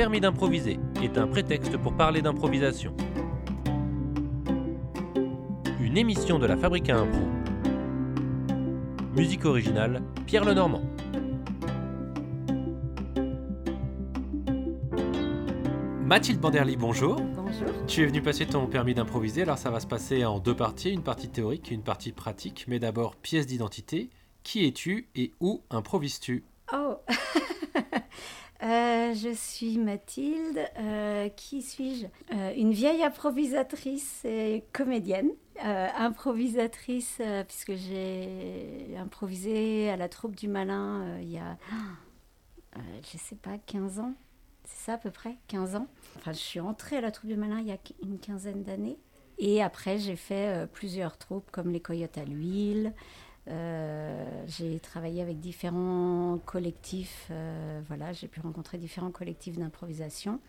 permis d'improviser est un prétexte pour parler d'improvisation. Une émission de la Fabrique à Impro. Musique originale, Pierre Lenormand. Mathilde Banderly, bonjour. Bonjour. Tu es venu passer ton permis d'improviser, alors ça va se passer en deux parties, une partie théorique et une partie pratique. Mais d'abord, pièce d'identité. Qui es-tu et où improvises-tu? Oh Euh, Je suis Mathilde. Euh, qui suis-je? Euh, Une vieille improvisatrice et comédienne. Improvisatrice, puisque j'ai improvisé à la troupe du Malin il y a, je sais pas, 15 ans. C'est ça à peu près, 15 ans. Enfin, je suis entrée à la troupe du Malin il y a une quinzaine d'années. Et après, j'ai fait plusieurs troupes comme les Coyotes à l'huile. Euh, j'ai travaillé avec différents collectifs. euh, voilà, j'ai pu rencontrer différents collectifs d'improvisation,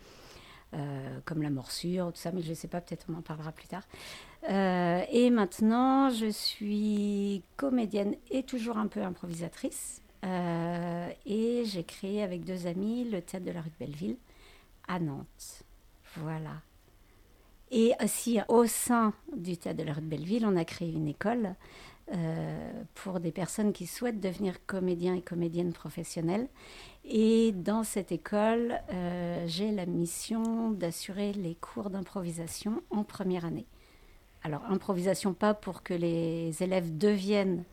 euh, comme la morsure, tout ça, mais je ne sais pas, peut-être on en parlera plus tard. Et maintenant, je suis comédienne et toujours un peu improvisatrice. Et j'ai créé avec deux amis le théâtre de la rue de Belleville à Nantes. Voilà. Et aussi, au sein du théâtre de la rue de Belleville, on a créé une école euh, pour des personnes qui souhaitent devenir comédiens et comédiennes professionnelles. Et dans cette école, euh, j'ai la mission d'assurer les cours d'improvisation en première année. Alors, improvisation pas pour que les élèves deviennent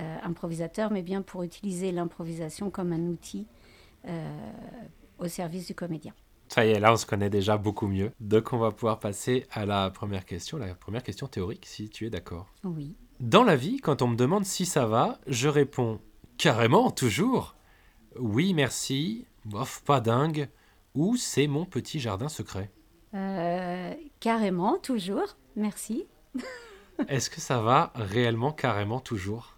euh, improvisateurs, mais bien pour utiliser l'improvisation comme un outil au service du comédien. Ça y est, là on se connaît déjà beaucoup mieux. Donc on va pouvoir passer à la première question, la première question théorique, si tu es d'accord. Oui. Dans la vie, quand on me demande si ça va, je réponds carrément, toujours. Oui, merci, bof, pas dingue, ou c'est mon petit jardin secret. Euh, carrément, toujours. Merci. Est-ce que ça va réellement carrément toujours?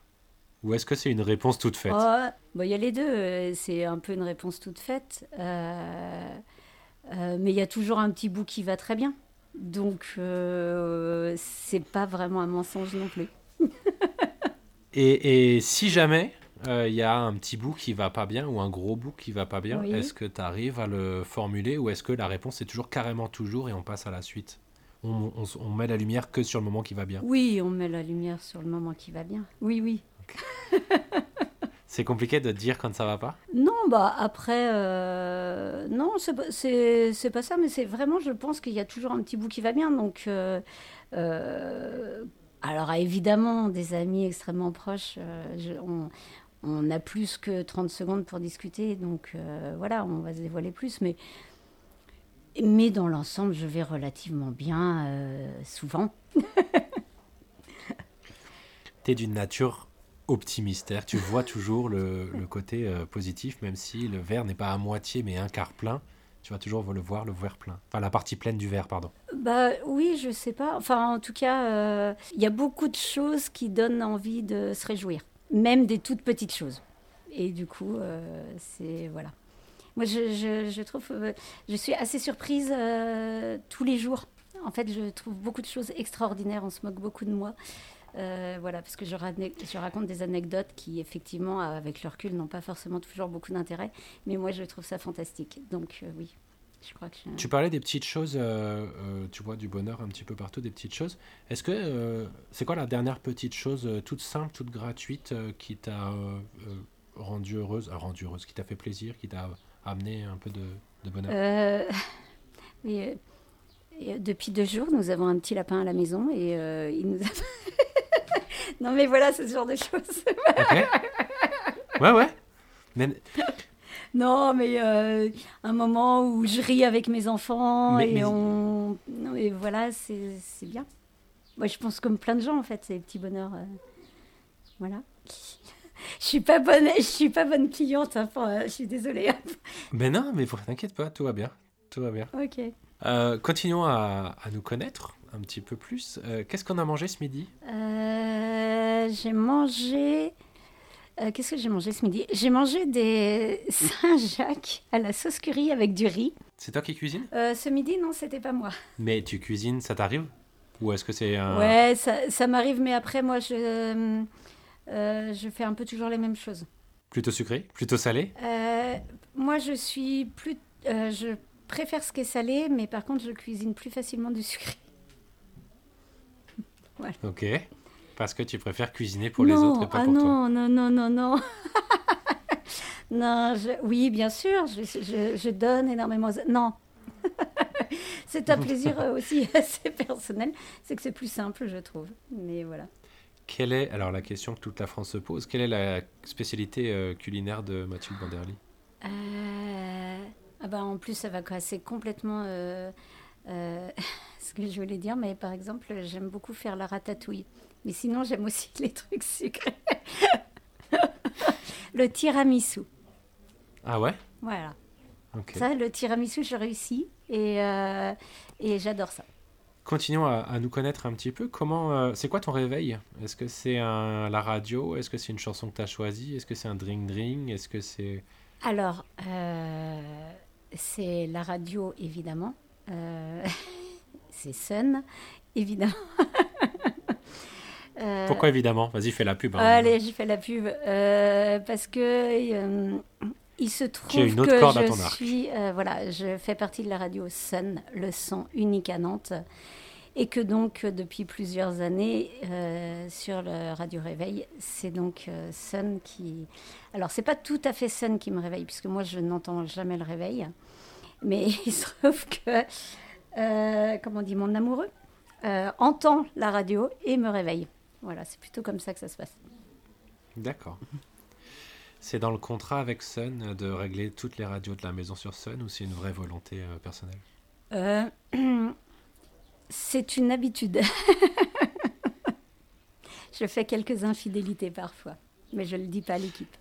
Ou est-ce que c'est une réponse toute faite? Oh, bon, il y a les deux. euh, C'est un peu une réponse toute faite. Euh, euh, mais il y a toujours un petit bout qui va très bien. Donc, c'est pas vraiment un mensonge non plus. Et, et si jamais euh, il y a un petit bout qui va pas bien ou un gros bout qui va pas bien, Oui. est-ce que tu arrives à le formuler ou est-ce que la réponse est toujours carrément toujours et on passe à la suite? On, on met la lumière que sur le moment qui va bien. Oui, on met la lumière sur le moment qui va bien. Oui, oui. C'est compliqué de dire quand ça va pas? Non, bah après, euh, non, c'est pas- c'est c'est pas ça, mais c'est vraiment, je pense qu'il y a toujours un petit bout qui va bien. Donc, euh, euh, alors évidemment, des amis extrêmement proches, euh, on, a plus que 30 secondes pour discuter, donc euh, voilà, on va se dévoiler plus, mais, mais dans l'ensemble, je vais relativement bien, euh, souvent. Tu es d'une nature optimiste, tu vois toujours le, côté positif, même si le verre n'est pas à moitié mais un quart plein, tu vas toujours le voir le verre plein. Enfin la partie pleine du verre, pardon. Bah oui, je sais pas. Enfin, en tout cas, euh, il y a beaucoup de choses qui donnent envie de se réjouir, même des toutes petites choses. Et du coup, euh, c'est voilà. Moi, je, trouve, euh, je suis assez surprise tous les jours. En fait, je trouve beaucoup de choses extraordinaires. On se moque beaucoup de moi. Euh, voilà, parce que je, raconte des anecdotes qui, effectivement, avec le recul, n'ont pas forcément toujours beaucoup d'intérêt. Mais moi, je trouve ça fantastique. Donc, euh, oui, je crois que je... Tu parlais des petites choses, euh, tu vois, du bonheur un petit peu partout, des petites choses. Est-ce que c'est quoi la dernière petite chose toute simple, toute gratuite qui t'a rendue heureuse, rendue heureuse, qui t'a fait plaisir, qui t'a amené un peu de, de bonheur? Et, et, depuis deux jours, nous avons un petit lapin à la maison et il nous a... non mais voilà, c'est ce genre de choses. Ok. Ouais, ouais. Non mais euh, un moment où je ris avec mes enfants Mais- et mais- on... non, et voilà, c'est c'est bien. Moi, je pense comme plein de gens en fait, ces petits bonheurs. euh, Voilà. Je suis pas bonne, je suis pas bonne cliente. hein, pour, euh, je suis désolée. mais non, mais t'inquiète pas, tout va bien. Tout va bien. ok. Continuons à, à nous connaître un petit peu plus. Euh, Qu'est-ce qu'on a mangé ce midi? Euh, j'ai mangé. euh, Qu'est-ce que j'ai mangé ce midi? J'ai mangé des Saint-Jacques à la sauce curry avec du riz. C'est toi qui cuisines? Ce midi, non, c'était pas moi. Mais tu cuisines, ça t'arrive? Ou est-ce que c'est un... Ouais, ça, ça m'arrive, mais après, moi, je, je fais un peu toujours les mêmes choses. Plutôt sucré? Plutôt salé? Moi, je suis plus. je préfère ce qui est salé, mais par contre, je cuisine plus facilement du sucré. Ok. Parce que tu préfères cuisiner pour les autres et pas ah pour non, toi. Non, non, non, non, non. oui, bien sûr, je, je, je donne énormément. Non. c'est un plaisir aussi assez personnel. C'est que c'est plus simple, je trouve. Mais voilà. Quelle est, alors la question que toute la France se pose, quelle est la spécialité euh, culinaire de Mathilde Banderly euh, ah bah, En plus, ça va casser complètement euh, euh, ce que je voulais dire. Mais par exemple, j'aime beaucoup faire la ratatouille. Mais sinon, j'aime aussi les trucs sucrés. le tiramisu. Ah ouais? Voilà. Ça, le tiramisu, je réussis. Et, euh, et j'adore ça. Continuons à, à nous connaître un petit peu. Comment, euh, c'est quoi ton réveil? Est-ce que c'est un, la radio? Est-ce que c'est une chanson que tu as choisie? Est-ce que c'est un drink drink Est-ce que c'est Alors, euh, c'est la radio, évidemment. C'est Sun, évidemment. Euh, Pourquoi évidemment? Vas-y, fais la pub. hein. Allez, j'ai fait la pub. Euh, parce que euh, il se trouve une autre que corde à je ton arc. suis, voilà, je fais partie de la radio Sun, le son unique à Nantes, et que donc depuis plusieurs années sur le Radio Réveil, c'est donc Sun qui. Alors c'est pas tout à fait Sun qui me réveille, puisque moi je n'entends jamais le réveil, mais il se trouve que, euh, comment on dit, mon amoureux euh, entend la radio et me réveille. Voilà, c'est plutôt comme ça que ça se passe. D'accord. C'est dans le contrat avec Sun de régler toutes les radios de la maison sur Sun ou c'est une vraie volonté euh, personnelle? C'est une habitude. je fais quelques infidélités parfois, mais je ne le dis pas à l'équipe.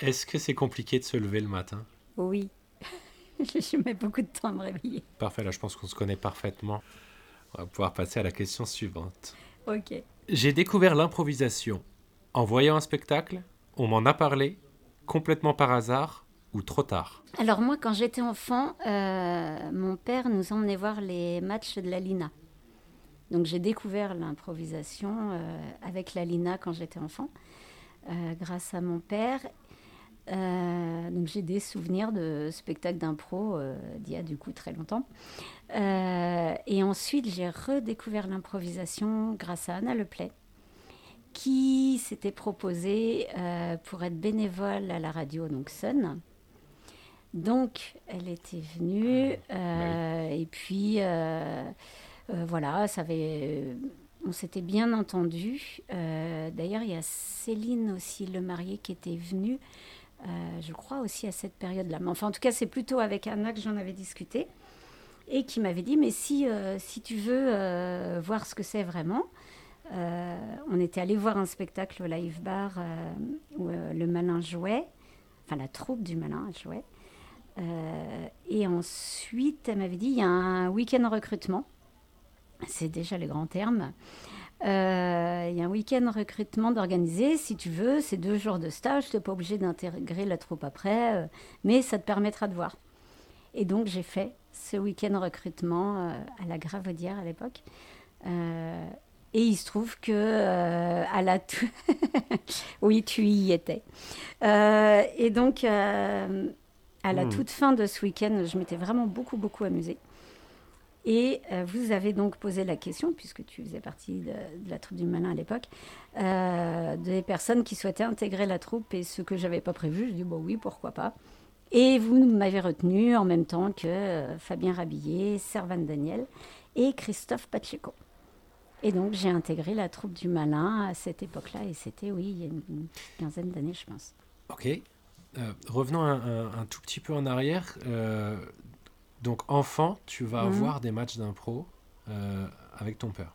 Est-ce que c'est compliqué de se lever le matin? Oui, je mets beaucoup de temps à me réveiller. Parfait, là je pense qu'on se connaît parfaitement. On va pouvoir passer à la question suivante. Ok. J'ai découvert l'improvisation en voyant un spectacle, on m'en a parlé, complètement par hasard ou trop tard. Alors moi, quand j'étais enfant, euh, mon père nous emmenait voir les matchs de la Lina. Donc j'ai découvert l'improvisation euh, avec la Lina quand j'étais enfant, euh, grâce à mon père. Donc j'ai des souvenirs de spectacles d'impro euh, d'il y a du coup très longtemps. Euh, et ensuite j'ai redécouvert l'improvisation grâce à Anna Leplay, qui s'était proposée euh, pour être bénévole à la radio, donc Sun. Donc, elle était venue, euh, et puis euh, euh, voilà, ça avait, on s'était bien entendu. D'ailleurs, il y a Céline aussi, le marié, qui était venue, euh, je crois aussi à cette période-là. Enfin, en tout cas, c'est plutôt avec Anna que j'en avais discuté, et qui m'avait dit, mais si, euh, si tu veux euh, voir ce que c'est vraiment, on était allé voir un spectacle au Live Bar où le malin jouait, enfin la troupe du malin jouait. Et ensuite, elle m'avait dit, il y a un week-end recrutement. C'est déjà le grand terme. Euh, il y a un week-end recrutement d'organiser, si tu veux, c'est deux jours de stage, tu n'es pas obligé d'intégrer la troupe après, euh, mais ça te permettra de voir. Et donc j'ai fait ce week-end recrutement euh, à la Gravaudière à l'époque. Et il se trouve que à la oui tu y étais. Et donc à la Hmm. toute fin de ce week-end, je m'étais vraiment beaucoup beaucoup amusée. Et euh, vous avez donc posé la question, puisque tu faisais partie de, la troupe du malin à l'époque, euh, des personnes qui souhaitaient intégrer la troupe et ce que j'avais pas prévu. Je dis bon oui, pourquoi pas. Et vous m'avez retenu en même temps que euh, Fabien Rabillet, Servan Daniel et Christophe Pacheco. Et donc j'ai intégré la troupe du malin à cette époque-là, et c'était oui, il y a une, quinzaine d'années, je pense. Ok. Revenons un, tout petit peu en arrière. Donc, enfant, tu vas Mhm. voir des matchs d'impro euh, avec ton père.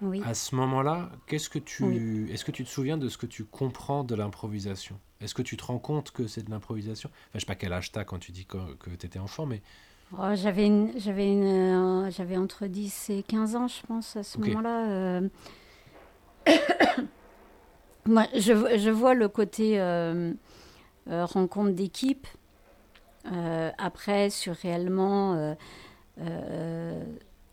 Oui. À ce moment-là, qu'est-ce que tu, Oui. est-ce que tu te souviens de ce que tu comprends de l'improvisation? Est-ce que tu te rends compte que c'est de l'improvisation? Enfin, je sais pas quel âge t'as quand tu dis que, tu étais enfant, mais Oh, j'avais une, j'avais une, euh, j'avais entre 10 et 15 ans, je pense, à ce moment-là. euh. Moi, je, je vois le côté rencontre d'équipe. Euh, après, sur réellement, euh, euh,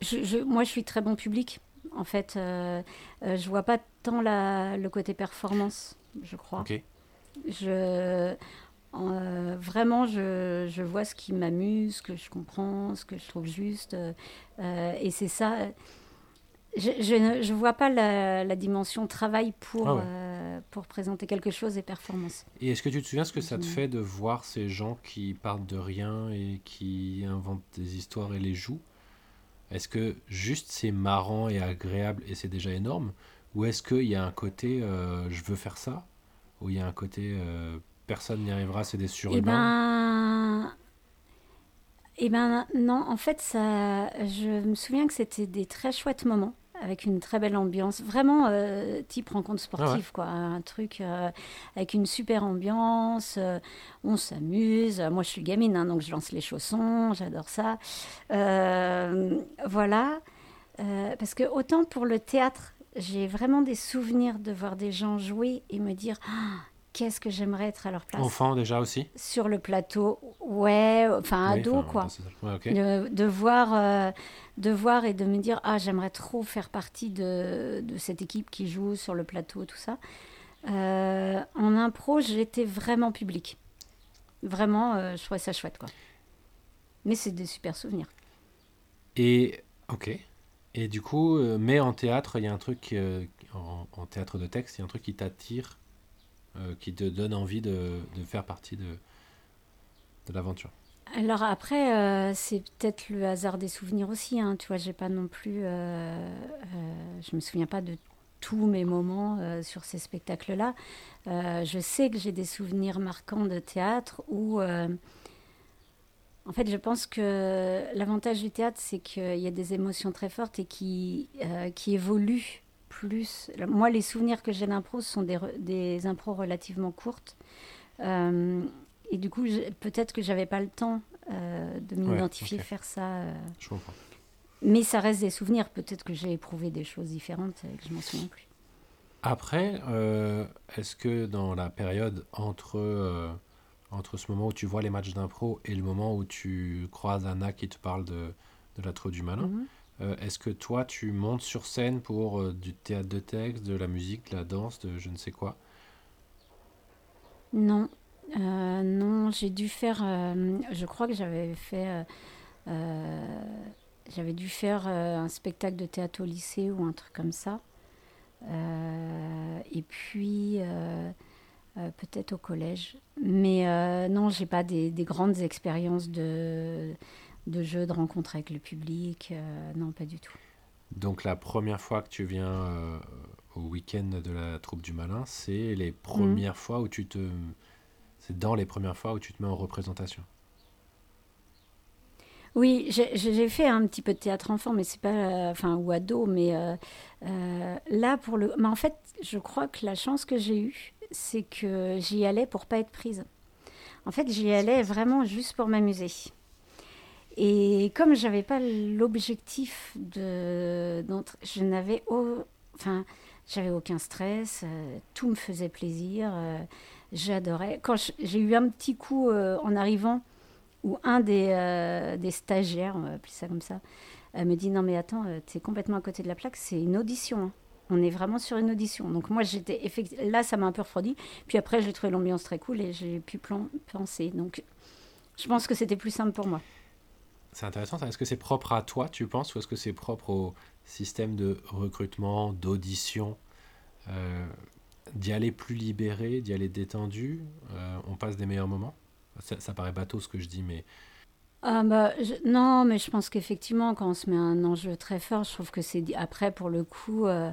je, je- moi, je suis très bon public. En fait, euh, euh, je vois pas tant la, le côté performance, je crois. Je, Euh, vraiment, je, je, vois ce qui m'amuse, ce que je comprends, ce que je trouve juste. Et c'est ça. Je ne vois pas la, la, dimension travail pour, ah euh, pour présenter quelque chose et performance. Et est-ce que tu te souviens ce que ça te fait de voir ces gens qui partent de rien et qui inventent des histoires et les jouent? Est-ce que juste c'est marrant et agréable et c'est déjà énorme? Ou est-ce qu'il y a un côté je veux faire ça? Ou il y a un côté personne n'y arrivera, c'est des surhumains? Eh ben... Eh ben non, en fait, ça, je me souviens que c'était des très chouettes moments avec une très belle ambiance, vraiment euh, type rencontre sportive, ah quoi. Un truc euh, avec une super ambiance, euh, on s'amuse. Moi, je suis gamine, hein, donc je lance les chaussons, j'adore ça. voilà. parce que autant pour le théâtre, j'ai vraiment des souvenirs de voir des gens jouer et me dire ah, qu'est-ce que j'aimerais être à leur place. Enfant déjà aussi Sur le plateau, ouais, enfin ado quoi. de, voir, euh, de voir et de me dire, ah j'aimerais trop faire partie de, de, cette équipe qui joue sur le plateau, tout ça. Euh, en impro, j'étais vraiment public. Vraiment, euh, je trouvais ça chouette quoi. Mais c'est des super souvenirs. Et, ok. Et du coup, mais en théâtre, il y a un truc, en, en, théâtre de texte, il y a un truc qui t'attire euh, qui te donne envie de, faire partie de, l'aventure alors après, euh, c'est peut-être le hasard des souvenirs aussi. Hein. Tu vois, j'ai pas non plus. Euh, je me souviens pas de tous mes moments sur ces spectacles-là. je sais que j'ai des souvenirs marquants de théâtre où. en fait, je pense que l'avantage du théâtre, c'est qu'il y a des émotions très fortes et qui évoluent plus. Moi, les souvenirs que j'ai d'impro sont des, des impros relativement courtes. Euh, et du coup, peut-être que j'avais pas le temps euh, de m'identifier, faire ça. Euh. Je comprends. Mais ça reste des souvenirs. Peut-être que j'ai éprouvé des choses différentes et que je m'en souviens plus. Après, est-ce que dans la période entre, entre ce moment où tu vois les matchs d'impro et le moment où tu croises Anna qui te parle de, de la trou du malin, mhm. Euh, est-ce que toi, tu montes sur scène pour euh, du théâtre de texte, de la musique, de la danse, de je ne sais quoi? Non. Euh, non, j'ai dû faire. je crois que j'avais fait. j'avais dû faire un spectacle de théâtre au lycée ou un truc comme ça. et puis. peut-être au collège. Mais non, j'ai pas des, des, grandes expériences de, de jeux, de rencontres avec le public. Euh, non, pas du tout. Donc la première fois que tu viens euh, au week-end de la troupe du malin, c'est les premières mhm. fois où tu te... C'est dans les premières fois où tu te mets en représentation. Oui, j'ai fait un petit peu de théâtre enfant, mais c'est pas, enfin ou ado, mais euh, là pour le, mais en fait, je crois que la chance que j'ai eue, c'est que j'y allais pour pas être prise. En fait, j'y allais vraiment juste pour m'amuser. Et comme je n'avais pas l'objectif de, je n'avais enfin, j'avais aucun stress, euh, tout me faisait plaisir, euh, j'adorais. Quand j'ai eu un petit coup euh, en arrivant, où un des, stagiaires, on va appeler ça comme ça, me dit non mais attends, tu es complètement à côté de la plaque, c'est une audition. Hein. On est vraiment sur une audition. Donc moi j'étais là, ça m'a un peu refroidi. Puis après j'ai trouvé l'ambiance très cool et j'ai pu penser. Donc je pense que c'était plus simple pour moi. C'est intéressant. Est-ce que c'est propre à toi, tu penses, ou est-ce que c'est propre au système de recrutement, d'audition euh, D'y aller plus libéré, d'y aller détendu euh, On passe des meilleurs moments? Ça, paraît bateau ce que je dis, mais. Ah bah, non, mais je pense qu'effectivement, quand on se met un enjeu très fort, je trouve que c'est après, pour le coup. Euh,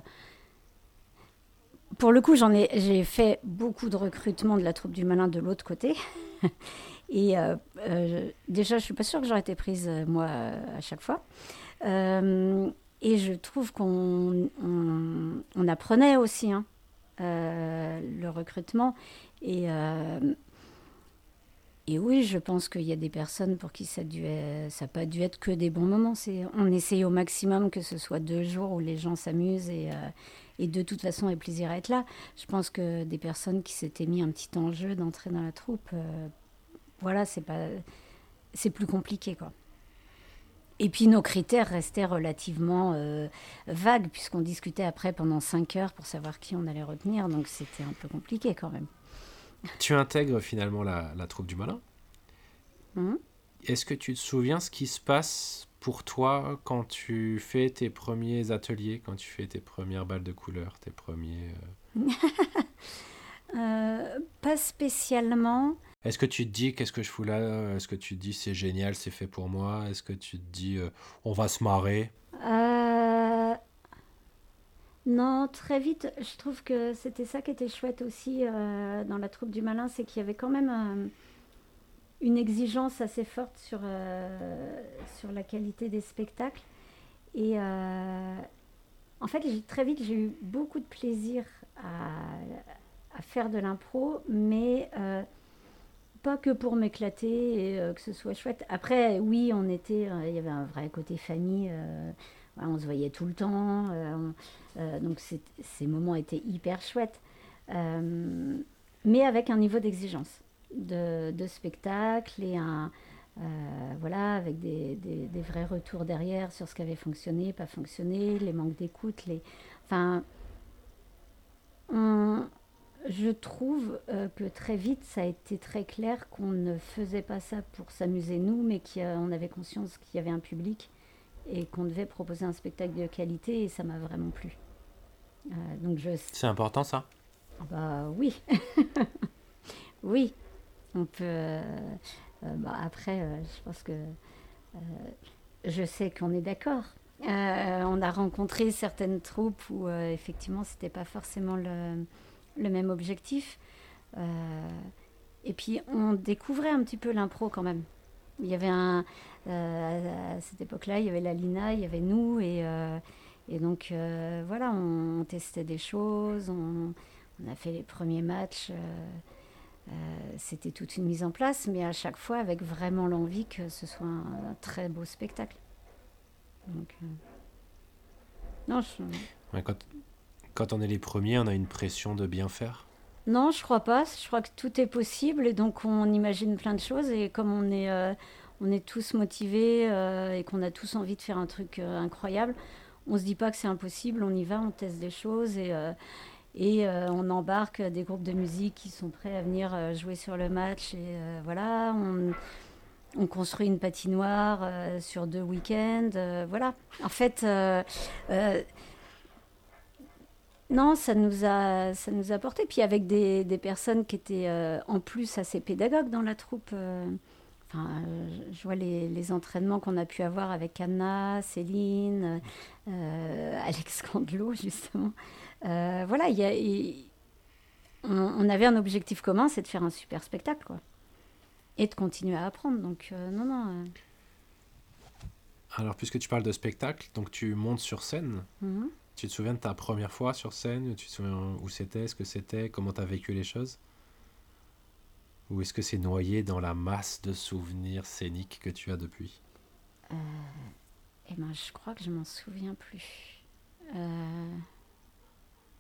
pour le coup, j'en ai, j'ai fait beaucoup de recrutement de la troupe du malin de l'autre côté. Et euh, euh, déjà, je suis pas sûre que j'aurais été prise, euh, moi, à chaque fois. et je trouve qu'on on, apprenait aussi hein, le recrutement. Et, oui, je pense qu'il y a des personnes pour qui ça n'a pas dû être que des bons moments. On essaye au maximum que ce soit deux jours où les gens s'amusent et, de toute façon aient plaisir à être là. Je pense que des personnes qui s'étaient mis un petit enjeu d'entrer dans la troupe voilà, c'est pas, c'est plus compliqué quoi. Et puis nos critères restaient relativement euh, vagues puisqu'on discutait après pendant cinq heures pour savoir qui on allait retenir, donc c'était un peu compliqué quand même. tu intègres finalement la, la troupe du malin. Mhm. Est-ce que tu te souviens ce qui se passe pour toi quand tu fais tes premiers ateliers, quand tu fais tes premières balles de couleur, tes premiers... euh, Euh, pas spécialement. Est-ce que tu te dis qu'est-ce que je fous là Est-ce que tu te dis c'est génial, c'est fait pour moi Est-ce que tu te dis euh, on va se marrer? Euh, Non, très vite, je trouve que c'était ça qui était chouette aussi euh, dans la troupe du malin, c'est qu'il y avait quand même euh, une exigence assez forte sur, euh, la qualité des spectacles. Et euh, en fait, très vite, j'ai eu beaucoup de plaisir à, à faire de l'impro, mais euh, pas que pour m'éclater et euh, que ce soit chouette. Après, oui, on était, euh, il y avait un vrai côté famille. euh, on se voyait tout le temps, on- donc ces moments étaient hyper chouettes, mais avec un niveau d'exigence de, spectacle et un voilà avec des, vrais retours derrière sur ce qui avait fonctionné, pas fonctionné, les manques d'écoute, les enfin je trouve euh, que très vite ça a été très clair qu'on ne faisait pas ça pour s'amuser nous, mais qu'on avait conscience qu'il y avait un public et qu'on devait proposer un spectacle de qualité et ça m'a vraiment plu. Euh, donc je C'est important ça? Ah bah oui, oui, on peut. euh, bah, après, je pense que je sais qu'on est d'accord. On a rencontré certaines troupes où effectivement c'était pas forcément le, le même objectif. Euh, et puis on découvrait un petit peu l'impro quand même. Il y avait un euh, à cette époque-là, il y avait la Lina, il y avait nous et euh, et donc voilà, on, testait des choses, on, a fait les premiers matchs. C'était toute une mise en place, mais à chaque fois avec vraiment l'envie que ce soit un, très beau spectacle. Donc, non, je, quand on est les premiers, on a une pression de bien faire? non, je crois pas. Je crois que tout est possible et donc on imagine plein de choses. Et comme on est, euh, on est tous motivés euh, et qu'on a tous envie de faire un truc euh, incroyable, on se dit pas que c'est impossible. On y va, on teste des choses et, et on embarque des groupes de musique qui sont prêts à venir jouer sur le match. Et voilà, on, on construit une patinoire sur deux week-ends. voilà. En fait. euh, non, ça nous a, ça nous a porté. Puis avec des, des personnes qui étaient euh, en plus assez pédagogues dans la troupe. euh, Enfin, euh, je vois les, les entraînements qu'on a pu avoir avec Anna, Céline, Alex Candelot, justement. Voilà, il y a, on, on avait un objectif commun, c'est de faire un super spectacle, quoi. Et de continuer à apprendre. Donc, non, non. Alors, puisque tu parles de spectacle, donc tu montes sur scène. mhm. Tu te souviens de ta première fois sur scène? Tu te souviens où c'était, ce que c'était, comment tu as vécu les choses? Ou est-ce que c'est noyé dans la masse de souvenirs scéniques que tu as depuis? Eh ben, je crois que je m'en souviens plus. Euh,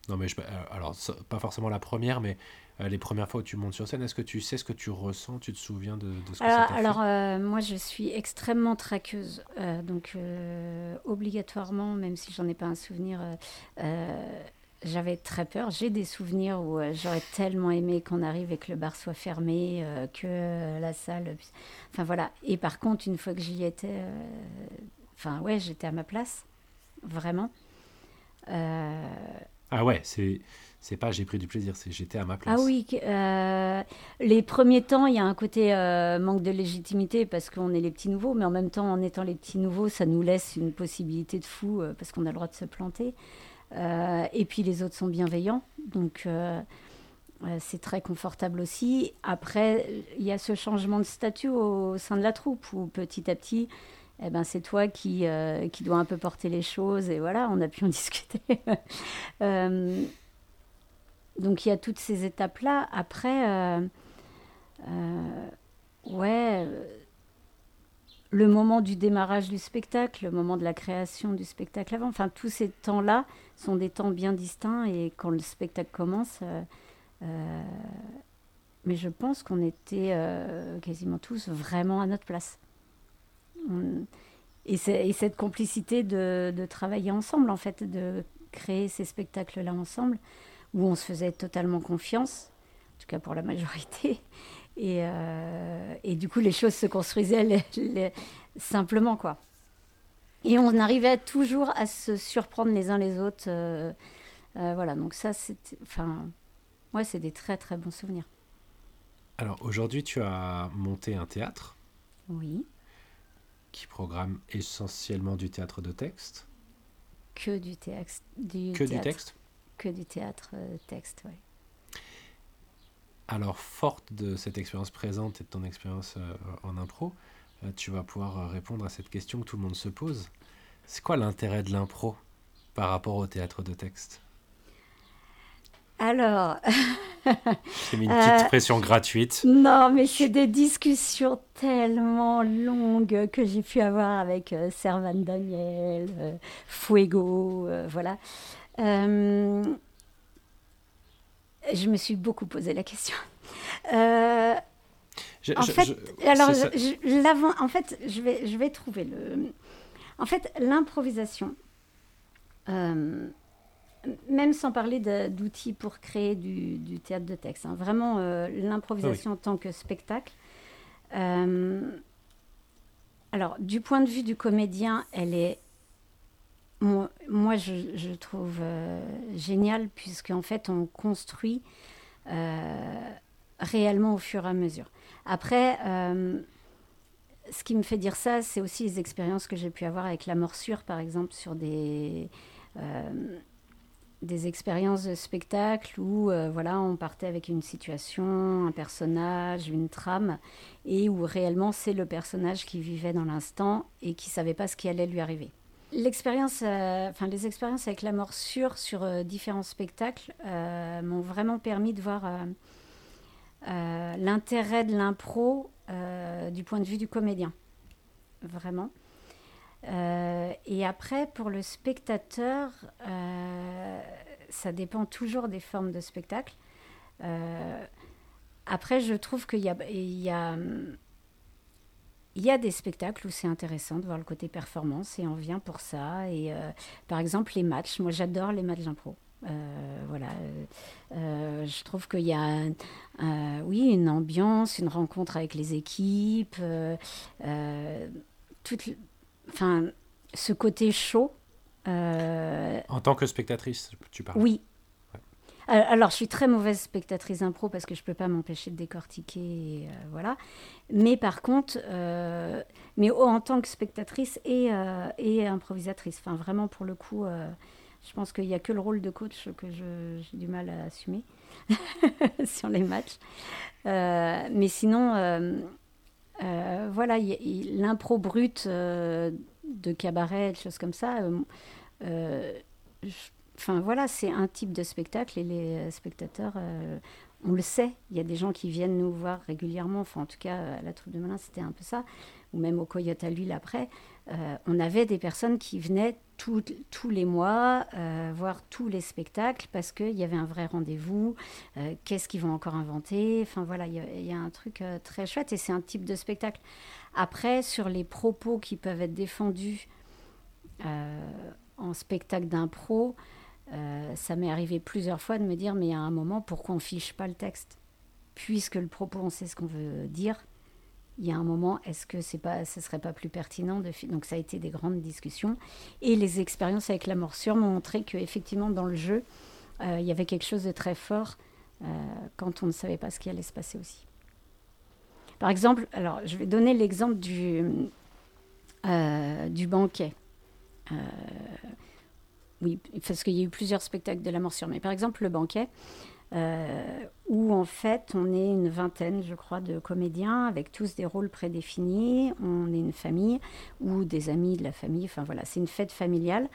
Non, mais je, euh, alors, pas forcément la première, mais euh, les premières fois où tu montes sur scène, est-ce que tu sais ce que tu ressens? Tu te souviens de, de ce que Alors, ça t'a alors, fait euh, moi, je suis extrêmement traqueuse. Euh, donc, euh, obligatoirement, même si j'en ai pas un souvenir, euh, euh, j'avais très peur. J'ai des souvenirs où euh, j'aurais tellement aimé qu'on arrive et que le bar soit fermé, euh, que euh, la salle. Enfin, voilà. Et par contre, une fois que j'y étais, euh, enfin, ouais, j'étais à ma place. Vraiment. Ah ouais, c'est c'est pas j'ai pris du plaisir, c'est j'étais à ma place. Ah oui, euh, les premiers temps, il y a un côté euh, manque de légitimité parce qu'on est les petits nouveaux, mais en même temps, en étant les petits nouveaux, ça nous laisse une possibilité de fou euh, parce qu'on a le droit de se planter. Et puis les autres sont bienveillants, donc c'est très confortable aussi. Après, il y a ce changement de statut au sein de la troupe où petit à petit, eh ben, c'est toi qui, euh, qui dois un peu porter les choses et voilà, on a pu en discuter. Euh, donc il y a toutes ces étapes-là. Après, euh, ouais, le moment du démarrage du spectacle, le moment de la création du spectacle avant, enfin tous ces temps-là sont des temps bien distincts et quand le spectacle commence, mais je pense qu'on était quasiment tous vraiment à notre place. On- et, c'est- et cette complicité de, de travailler ensemble, en fait, de créer ces spectacles-là ensemble, où on se faisait totalement confiance. en tout cas pour la majorité. Et, et du coup, les choses se construisaient simplement, quoi. Et on arrivait toujours à se surprendre les uns les autres. voilà, donc ça, c'était. Enfin, ouais, c'est des très très bons souvenirs. Alors aujourd'hui, tu as monté un théâtre. Oui. Qui programme essentiellement du théâtre de texte. Que du, théâtre. Du que du texte Que du théâtre euh, texte, oui. Alors, forte de cette expérience présente et de ton expérience euh, en impro, euh, tu vas pouvoir répondre à cette question que tout le monde se pose. C'est quoi l'intérêt de l'impro par rapport au théâtre de texte? Alors. J'ai mis une petite euh, pression gratuite. Non, mais c'est des discussions tellement longues que j'ai pu avoir avec euh, Servan Daniel, euh, Fuego, voilà. je me suis beaucoup posé la question. en, fait, alors, je, en fait, je vais, je vais trouver le. En fait, l'improvisation même sans parler d'outils pour créer du, théâtre de texte, hein. vraiment euh, l'improvisation en tant que spectacle. Euh, alors, du point de vue du comédien, elle est, moi, je, trouve euh, géniale, puisqu'en fait, on construit réellement au fur et à mesure. Après, ce qui me fait dire ça, c'est aussi les expériences que j'ai pu avoir avec la morsure, par exemple, sur des des expériences de spectacle où euh, voilà, on partait avec une situation, un personnage, une trame, et où réellement c'est le personnage qui vivait dans l'instant et qui savait pas ce qui allait lui arriver. L'expérience, euh, les expériences avec la morsure sur euh, différents spectacles m'ont vraiment permis de voir l'intérêt de l'impro du point de vue du comédien, vraiment. Euh, et après, pour le spectateur, euh, ça dépend toujours des formes de spectacle. Euh, après, je trouve qu'il y a, il y, a, des spectacles où c'est intéressant de voir le côté performance et on vient pour ça. Et par exemple, les matchs. Moi, j'adore les matchs d'impro. voilà, je trouve qu'il y a, oui, une ambiance, une rencontre avec les équipes, enfin, ce côté chaud. Euh, en tant que spectatrice, tu parles Oui. Euh, alors, je suis très mauvaise spectatrice impro parce que je ne peux pas m'empêcher de décortiquer, euh, voilà. Mais par contre, mais en tant que spectatrice et, et improvisatrice, enfin vraiment pour le coup, je pense qu'il n'y a que le rôle de coach que j'ai du mal à assumer sur les matchs. mais sinon, euh, voilà, l'impro brut euh, de cabaret, des choses comme ça. Euh, enfin voilà, c'est un type de spectacle et les spectateurs, on le sait. Il y a des gens qui viennent nous voir régulièrement. Enfin, en tout cas, à la troupe de Melun, c'était un peu ça. Ou même au Coyote à l'huile après. on avait des personnes qui venaient tous les mois, euh, voir tous les spectacles parce qu'il y avait un vrai rendez-vous. Euh, qu'est-ce qu'ils vont encore inventer Enfin voilà, il y, a un truc euh, très chouette et c'est un type de spectacle. Après, sur les propos qui peuvent être défendus en spectacle d'impro, ça m'est arrivé plusieurs fois de me dire mais à un moment, pourquoi on fiche pas le texte? Puisque le propos, on sait ce qu'on veut dire il y a un moment, est-ce que c'est pas, ce serait pas plus pertinent de donc ça a été des grandes discussions et les expériences avec la morsure m'ont montré que effectivement dans le jeu euh, il y avait quelque chose de très fort euh, quand on ne savait pas ce qui allait se passer aussi. Par exemple, alors je vais donner l'exemple du euh, du banquet. oui, parce qu'il y a eu plusieurs spectacles de la morsure, mais par exemple le banquet. Euh, où en fait on est une vingtaine, je crois, de comédiens avec tous des rôles prédéfinis. On est une famille ou des amis de la famille. Enfin voilà, c'est une fête familiale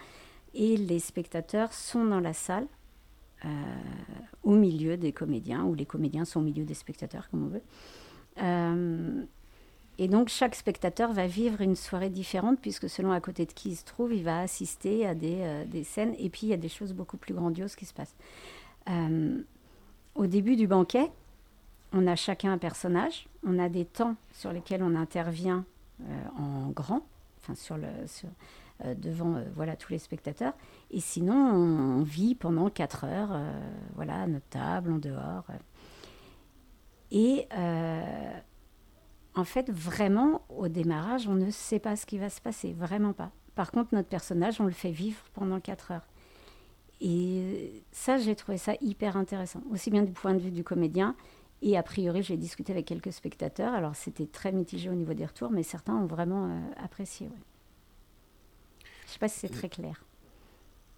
et les spectateurs sont dans la salle. Euh, au milieu des comédiens, ou les comédiens sont au milieu des spectateurs, comme on veut. Euh, et donc chaque spectateur va vivre une soirée différente, puisque selon à côté de qui il se trouve, il va assister à des, des scènes, et puis il y a des choses beaucoup plus grandioses qui se passent. Au début du banquet, on a chacun un personnage, on a des temps sur lesquels on intervient euh, en grand, euh, devant euh, voilà tous les spectateurs, et sinon on, vit pendant quatre heures, voilà à notre table, en dehors. Et en fait, vraiment, au démarrage, on ne sait pas ce qui va se passer, vraiment pas. Par contre, notre personnage, on le fait vivre pendant 4 heures. Et ça, j'ai trouvé ça hyper intéressant, aussi bien du point de vue du comédien. Et a priori, j'ai discuté avec quelques spectateurs. Alors, c'était très mitigé au niveau des retours, mais certains ont vraiment euh, apprécié. Ouais. Je ne sais pas si c'est très clair.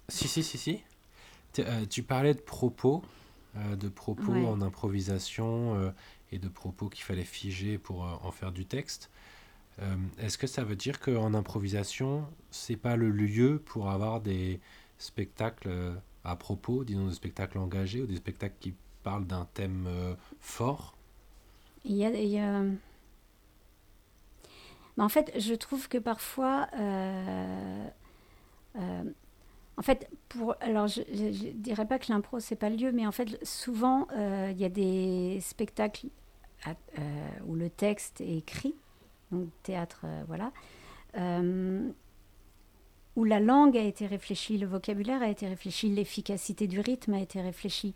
Si, si, si, si. Euh, tu parlais de propos, euh, de propos en improvisation et de propos qu'il fallait figer pour en faire du texte. Est-ce que ça veut dire qu'en improvisation, c'est pas le lieu pour avoir des spectacles à propos, disons des spectacles engagés ou des spectacles qui parlent d'un thème fort? Il y a. Il y. Mais en fait, je trouve que parfois, en fait, pour, alors je ne dirais pas que l'impro, c'est pas le lieu, mais en fait, souvent, euh, il y a des spectacles euh, où le texte est écrit, donc théâtre, euh, voilà, où la langue a été réfléchie, le vocabulaire a été réfléchi, l'efficacité du rythme a été réfléchie,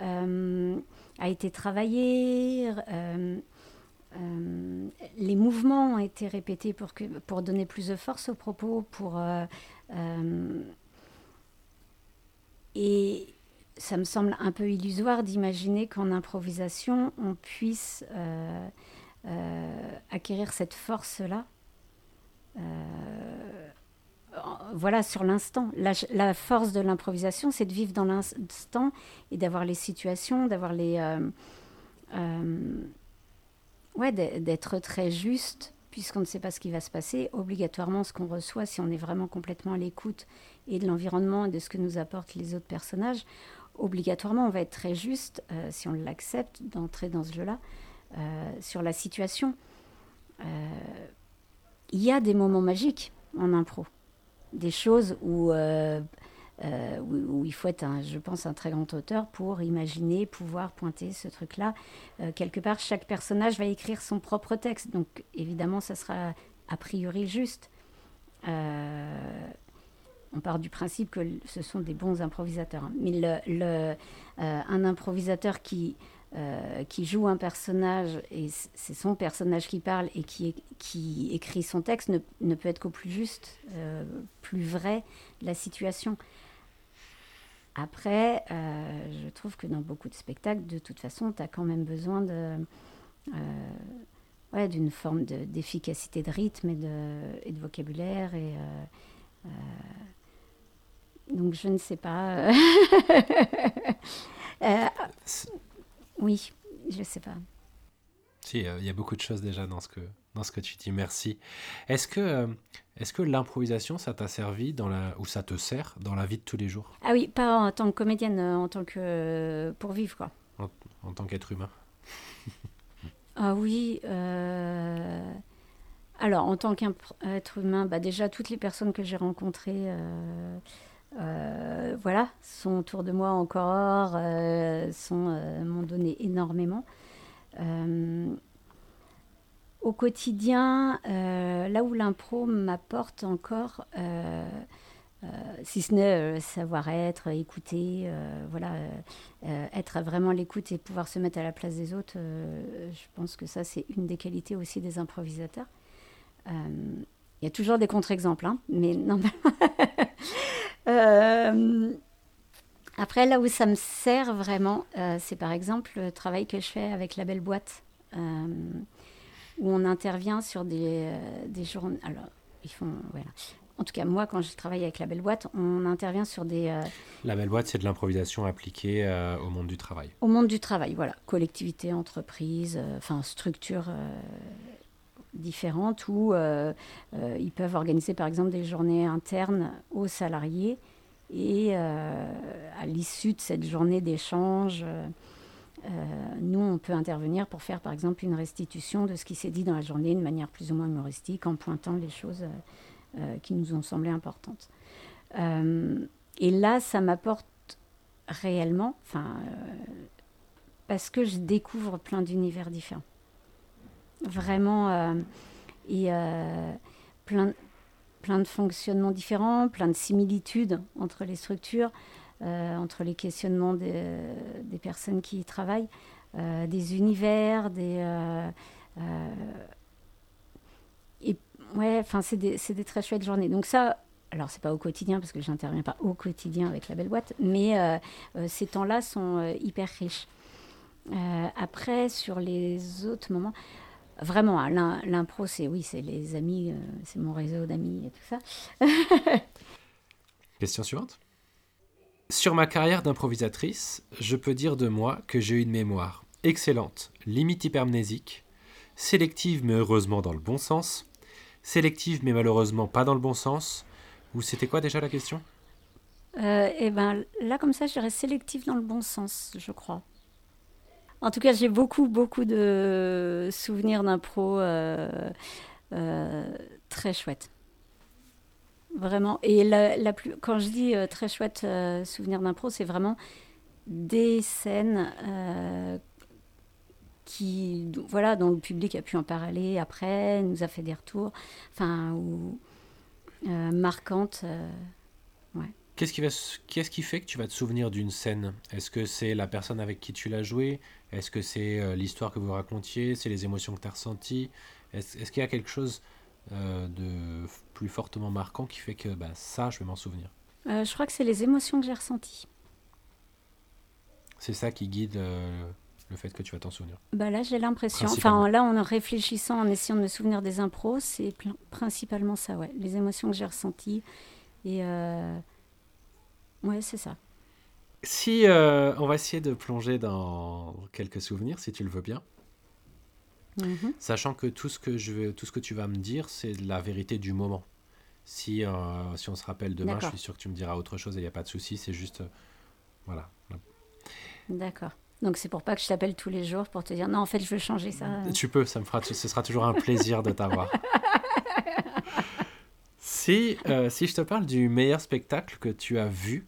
a été travaillé. les mouvements ont été répétés pour, donner plus de force aux propos, et ça me semble un peu illusoire d'imaginer qu'en improvisation, on puisse euh, euh, acquérir cette force-là. Euh, voilà, sur l'instant. La, force de l'improvisation, c'est de vivre dans l'instant et d'avoir les situations, d'avoir les. ouais, d'être très juste, puisqu'on ne sait pas ce qui va se passer. Obligatoirement, ce qu'on reçoit, si on est vraiment complètement à l'écoute et de l'environnement et de ce que nous apportent les autres personnages, obligatoirement, on va être très juste, euh, si on l'accepte, d'entrer dans ce jeu-là, euh, sur la situation. Euh, il y a des moments magiques en impro, des choses où, où, il faut être, un, je pense, un très grand auteur pour imaginer, pouvoir pointer ce truc-là. quelque part, chaque personnage va écrire son propre texte, donc évidemment, ça sera a priori juste. Euh, on part du principe que ce sont des bons improvisateurs. Hein. Mais le, euh, un improvisateur qui, euh, qui joue un personnage, et c'est son personnage qui parle et qui, écrit son texte, ne, peut être qu'au plus juste, euh, plus vrai de la situation. Après, je trouve que dans beaucoup de spectacles, de toute façon, tu as quand même besoin de, d'une forme d'efficacité de, rythme et de, et de vocabulaire. Et, donc je ne sais pas. Euh, oui, je ne sais pas. Si, euh, il y a beaucoup de choses déjà dans ce que, dans ce que tu dis. Merci. Est-ce que, euh, est-ce que l'improvisation, ça t'a servi dans la, ou ça te sert dans la vie de tous les jours? Ah oui, pas en tant que comédienne, en tant que pour vivre quoi. En, tant qu'être humain. ah oui. Alors, en tant qu'être humain, bah déjà, toutes les personnes que j'ai rencontrées, euh, voilà, sont autour de moi encore, euh, euh, m'ont donné énormément. au quotidien, là où l'impro m'apporte encore, si ce n'est savoir-être, écouter, voilà, être vraiment l'écoute et pouvoir se mettre à la place des autres, je pense que ça, c'est une des qualités aussi des improvisateurs. Il y a toujours des contre-exemples, hein, mais non. Euh, après, là où ça me sert vraiment, euh, c'est par exemple le travail que je fais avec la belle boîte, euh, où on intervient sur des, des journées. Alors, ils font. Voilà. En tout cas, moi, quand je travaille avec la belle boîte, on intervient sur des. La belle boîte, c'est de l'improvisation appliquée au monde du travail. Au monde du travail, voilà. Collectivité, entreprise, enfin, structure différentes où euh, euh, ils peuvent organiser par exemple des journées internes aux salariés et euh, à l'issue de cette journée d'échange, nous on peut intervenir pour faire par exemple une restitution de ce qui s'est dit dans la journée de manière plus ou moins humoristique en pointant les choses qui nous ont semblé importantes. et là, ça m'apporte réellement, parce que je découvre plein d'univers différents vraiment euh, et euh, plein, plein de fonctionnements différents, plein de similitudes entre les structures, euh, entre les questionnements des, des, personnes qui y travaillent. des univers, des. et ouais, enfin, c'est des, des, très chouettes journées. Donc, ça, alors c'est pas au quotidien parce que j'interviens pas au quotidien avec la belle boîte, mais ces temps-là sont hyper riches. après, sur les autres moments, Vraiment, l'impro, c'est oui, c'est les amis, euh, c'est mon réseau d'amis et tout ça. Question suivante. Sur ma carrière d'improvisatrice, je peux dire de moi que j'ai une mémoire excellente, limite hypermnésique, sélective mais heureusement dans le bon sens, sélective mais malheureusement pas dans le bon sens. Ou c'était quoi déjà la question? Euh, Eh ben là comme ça, je dirais sélective dans le bon sens, je crois. En tout cas, j'ai beaucoup, beaucoup de souvenirs d'impro euh, euh, très chouettes. Vraiment. Et la, plus, quand je dis euh, très chouette souvenir d'impro, c'est vraiment des scènes qui, voilà, dont le public a pu en parler après, nous a fait des retours, enfin, ou marquantes. Qu'est-ce qui, va, qu'est-ce qui fait que tu vas te souvenir d'une scène? Est-ce que c'est la personne avec qui tu l'as joué? Est-ce que c'est euh, l'histoire que vous racontiez? C'est les émotions que tu as ressenties? Est-ce, qu'il y a quelque chose euh, de plus fortement marquant qui fait que bah, ça, je vais m'en souvenir? Euh, Je crois que c'est les émotions que j'ai ressenties. C'est ça qui guide le fait que tu vas t'en souvenir? Bah Là, j'ai l'impression. Enfin, là, en réfléchissant, en essayant de me souvenir des impros, c'est principalement ça, ouais. Les émotions que j'ai ressenties. Et Ouais, c'est ça. Si euh, on va essayer de plonger dans quelques souvenirs, si tu le veux bien. Mhm. Sachant que tout ce que je veux, tout ce que tu vas me dire, c'est la vérité du moment. Si, euh, si on se rappelle demain, je suis sûr que tu me diras autre chose et il n'y a pas de souci. C'est juste, euh, voilà. D'accord. Donc c'est pour pas que je t'appelle tous les jours pour te dire non, en fait, je veux changer ça. Tu peux, ça me fera, ce sera toujours un plaisir de t'avoir. si, si je te parle du meilleur spectacle que tu as vu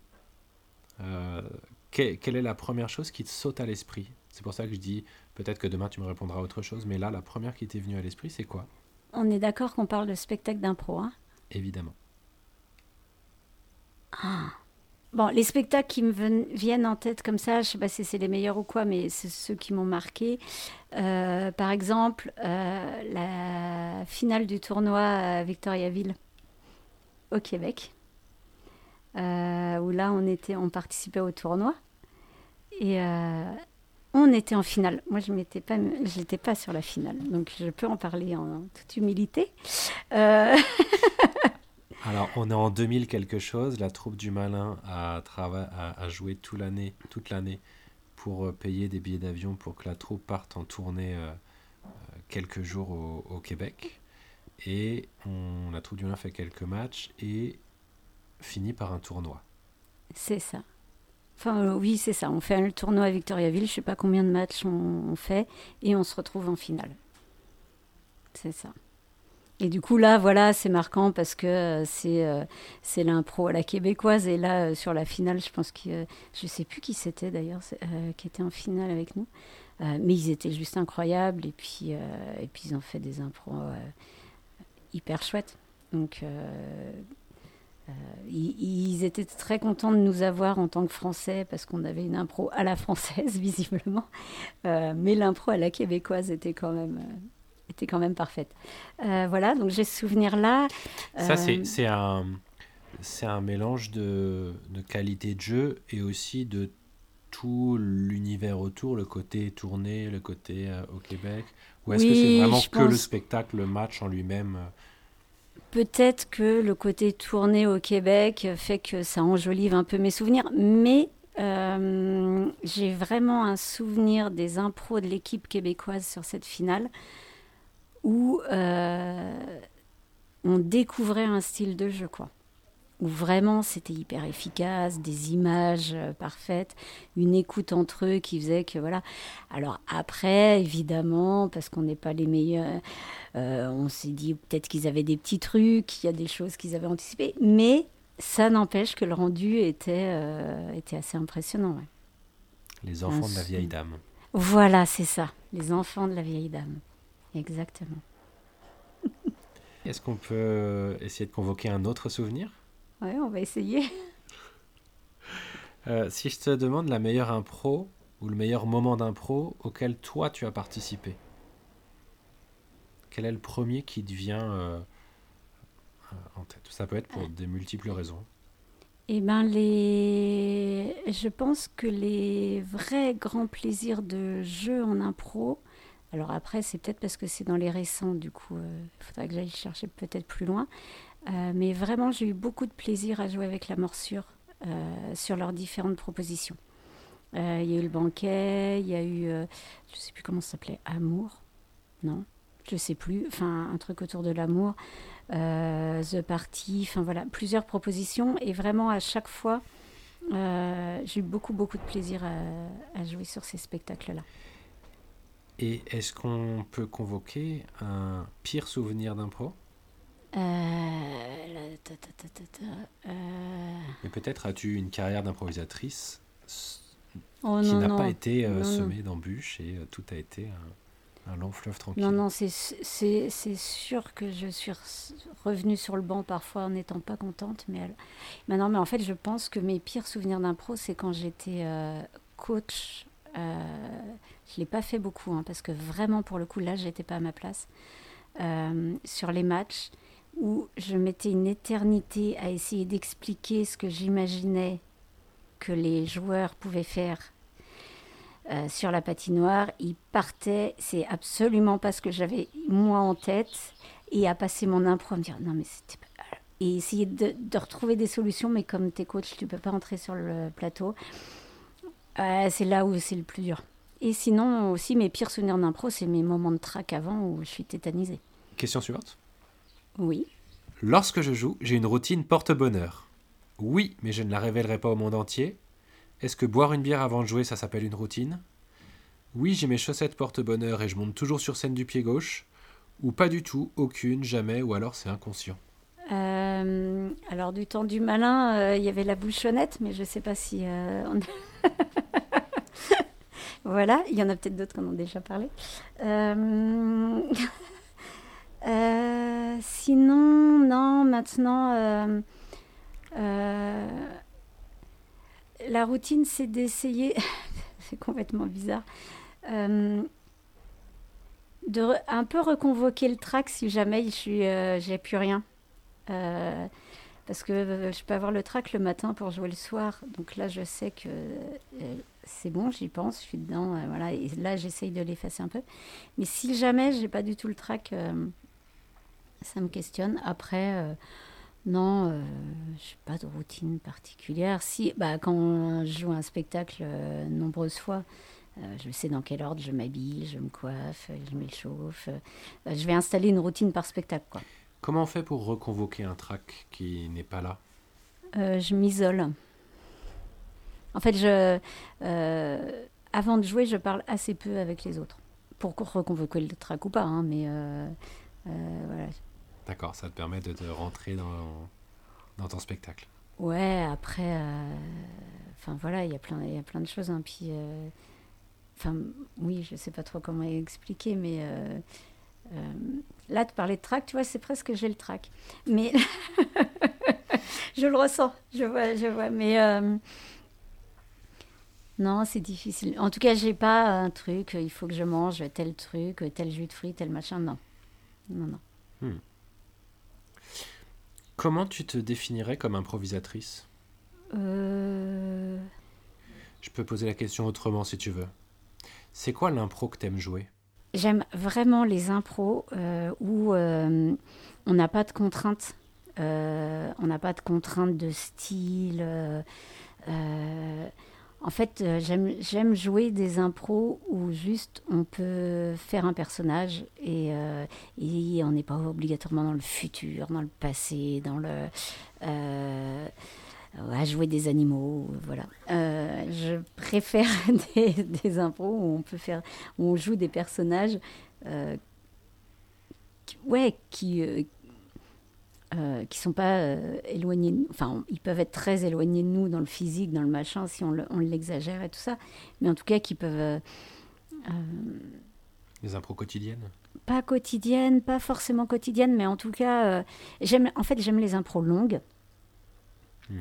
euh, quelle est la première chose qui te saute à l'esprit? C'est pour ça que je dis, peut-être que demain tu me répondras à autre chose, mais là, la première qui t'est venue à l'esprit, c'est quoi? On est d'accord qu'on parle de spectacle d'impro, hein? Évidemment. Ah. Bon, les spectacles qui me viennent en tête comme ça, je sais pas si c'est les meilleurs ou quoi, mais c'est ceux qui m'ont marqué. Euh, par exemple, euh, la finale du tournoi à Victoriaville, au Québec. Euh, où là on était, on participait au tournoi et euh, on était en finale. Moi je n'étais pas, pas sur la finale, donc je peux en parler en toute humilité. Euh, Alors on est en 2000 quelque chose. La troupe du Malin a, joué toute l'année, toute l'année pour payer des billets d'avion pour que la troupe parte en tournée quelques jours au, Québec. Et la troupe du Malin fait quelques matchs et finit par un tournoi. C'est ça. Enfin, euh, oui, c'est ça. On fait le tournoi à Victoriaville, je sais pas combien de matchs on, fait, et on se retrouve en finale. C'est ça. Et du coup, là, voilà, c'est marquant parce que euh, c'est euh, c'est l'impro à la québécoise. Et là, sur la finale, je pense que je sais plus qui c'était d'ailleurs, qui était en finale avec nous. mais ils étaient juste incroyables. Et puis, et puis ils ont fait des impros hyper chouettes. Donc, euh, ils, étaient très contents de nous avoir en tant que Français parce qu'on avait une impro à la française visiblement, euh, mais l'impro à la québécoise était quand même euh, était quand même parfaite. voilà, donc j'ai ce souvenir là. Ça c'est un c'est un mélange de, de, qualité de jeu et aussi de tout l'univers autour, le côté tourné, le côté au Québec Ou est-ce que c'est vraiment que le spectacle, le match en lui-même Peut-être que le côté tourné au Québec fait que ça enjolive un peu mes souvenirs, mais euh, j'ai vraiment un souvenir des impros de l'équipe québécoise sur cette finale où euh, on découvrait un style de jeu, quoi où vraiment c'était hyper efficace, des images euh, parfaites, une écoute entre eux qui faisait que voilà. Alors après, évidemment, parce qu'on n'est pas les meilleurs, euh, on s'est dit peut-être qu'ils avaient des petits trucs, il y a des choses qu'ils avaient anticipées, mais ça n'empêche que le rendu était, euh, était assez impressionnant. Les enfants de la vieille dame. Voilà, c'est ça, les enfants de la vieille dame. Exactement. Est-ce qu'on peut essayer de convoquer un autre souvenir? Ouais, on va essayer. Euh, si je te demande la meilleure impro ou le meilleur moment d'impro auquel toi tu as participé Quel est le premier qui te vient euh, euh, en tête? Ça peut être pour des multiples raisons. Eh ben les, je pense que les vrais grands plaisirs de jeu en impro. Alors après, c'est peut-être parce que c'est dans les récents, du coup, il faudrait que j'aille chercher peut-être plus loin. Mais vraiment, j'ai eu beaucoup de plaisir à jouer avec la morsure sur leurs différentes propositions. Euh, il y a eu le banquet, il y a eu, euh, je ne sais plus comment ça s'appelait, Amour, non Je ne sais plus, enfin un truc autour de l'amour, euh, The Party, enfin voilà, plusieurs propositions et vraiment à chaque fois, j'ai eu beaucoup beaucoup de plaisir à, jouer sur ces spectacles-là. Et est-ce qu'on peut convoquer un pire souvenir d'impro? Euh, Mais peut-être as-tu une carrière d'improvisatrice Oh, qui n'a pas été euh, semé d'embûches et euh, tout a été un, long fleuve tranquille. Non, non, c'est sûr que je suis revenue sur le banc parfois en n'étant pas contente. Mais, elle... non, mais en fait, je pense que mes pires souvenirs d'impro, c'est quand j'étais euh, coach. je ne l'ai pas fait beaucoup, hein, parce que vraiment, pour le coup, là, j'étais pas à ma place. sur les matchs, où je mettais une éternité à essayer d'expliquer ce que j'imaginais que les joueurs pouvaient faire euh, sur la patinoire. Ils partaient, c'est absolument pas ce que j'avais moi en tête, et à passer mon impro à me dire non mais c'était et essayer de, retrouver des solutions, mais comme t'es coach, tu peux pas entrer sur le plateau. Euh, c'est là où c'est le plus dur. Et sinon aussi mes pires souvenirs d'impro, c'est mes moments de trac avant où je suis tétanisée. Question suivante. Oui. Lorsque je joue, j'ai une routine porte-bonheur. Oui, mais je ne la révélerai pas au monde entier. Est-ce que boire une bière avant de jouer, ça s'appelle une routine? Oui, j'ai mes chaussettes porte-bonheur et je monte toujours sur scène du pied gauche. Ou pas du tout, aucune, jamais, ou alors c'est inconscient. Euh, alors du temps du malin, euh, il y avait la bouchonnette, mais je ne sais pas si euh, voilà, il y en a peut-être d'autres qui en ont déjà parlé. sinon, non, maintenant, euh, la routine, c'est d'essayer, c'est complètement bizarre, euh, de un peu reconvoquer le track si jamais je euh, j'ai plus rien. parce que je peux avoir le track le matin pour jouer le soir. Donc là, je sais que c'est bon, j'y pense, je suis dedans. voilà, et là, j'essaye de l'effacer un peu. Mais si jamais j'ai pas du tout le track, ça me questionne. Après non, euh, je n'ai pas de routine particulière. Si, bah, quand je joue un spectacle euh, nombreuses fois, euh, je sais dans quel ordre je m'habille, je me coiffe, je m'échauffe. je vais installer une routine par spectacle. Quoi. Comment on fait pour reconvoquer un track qui n'est pas là? Je m'isole. En fait, je, avant de jouer, je parle assez peu avec les autres. Pour reconvoquer le track ou pas, hein, mais voilà D'accord, ça te permet de, te rentrer dans, dans ton spectacle. Ouais, après, euh, enfin voilà, il y a plein, il y a plein de choses. Hein, puis, euh, enfin, oui, je sais pas trop comment expliquer, mais euh, là, de parler de track, tu vois, c'est presque j'ai le track. Mais je le ressens, je vois, je vois, mais non, c'est difficile. En tout cas, j'ai pas un truc, il faut que je mange tel truc, tel jus de fruits, tel machin. Non, non, non. Hmm. Comment tu te définirais comme improvisatrice? Euh... Je peux poser la question autrement si tu veux. C'est quoi l'impro que t'aimes jouer? J'aime vraiment les impros euh, où euh, on n'a pas de contraintes. On n'a pas de contraintes de style. En fait, euh, j'aime jouer des impros où juste on peut faire un personnage et, euh, on n'est pas obligatoirement dans le futur, dans le passé, dans le. Euh, à jouer des animaux, voilà. je préfère des, des, impros où on peut faire, où on joue des personnages, ouais, qui, euh, qui sont pas euh, éloignés, enfin ils peuvent être très éloignés de nous dans le physique, dans le machin, si on l'exagère et tout ça, mais en tout cas qui peuvent... Euh, Les impros quotidiennes? Pas quotidiennes, pas forcément quotidiennes, mais en tout cas, j'aime, en fait j'aime les impros longues, mmh.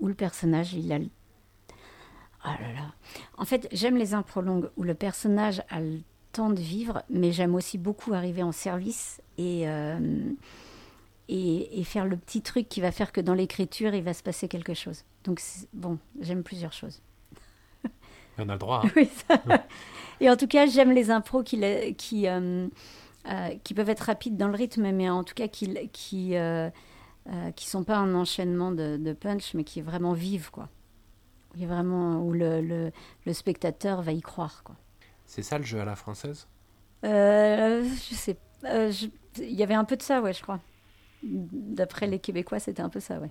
où le personnage, il a... Ah là là. En fait, j'aime les impro longues où le personnage a le temps de vivre, mais j'aime aussi beaucoup arriver en service et, euh, et, et faire le petit truc qui va faire que dans l'écriture, il va se passer quelque chose. Donc, bon, j'aime plusieurs choses. On a le droit. hein. Oui, ça. Et en tout cas, j'aime les impros qui, qui, euh, euh, qui peuvent être rapides dans le rythme, mais en tout cas qui qui, euh, qui sont pas un enchaînement de, de punch, mais qui vraiment vivent quoi. Qui vraiment où le, le, le spectateur va y croire quoi. C'est ça le jeu à la française? Je sais, il y avait un peu de ça, ouais, je crois. D'après les Québécois, c'était un peu ça, ouais.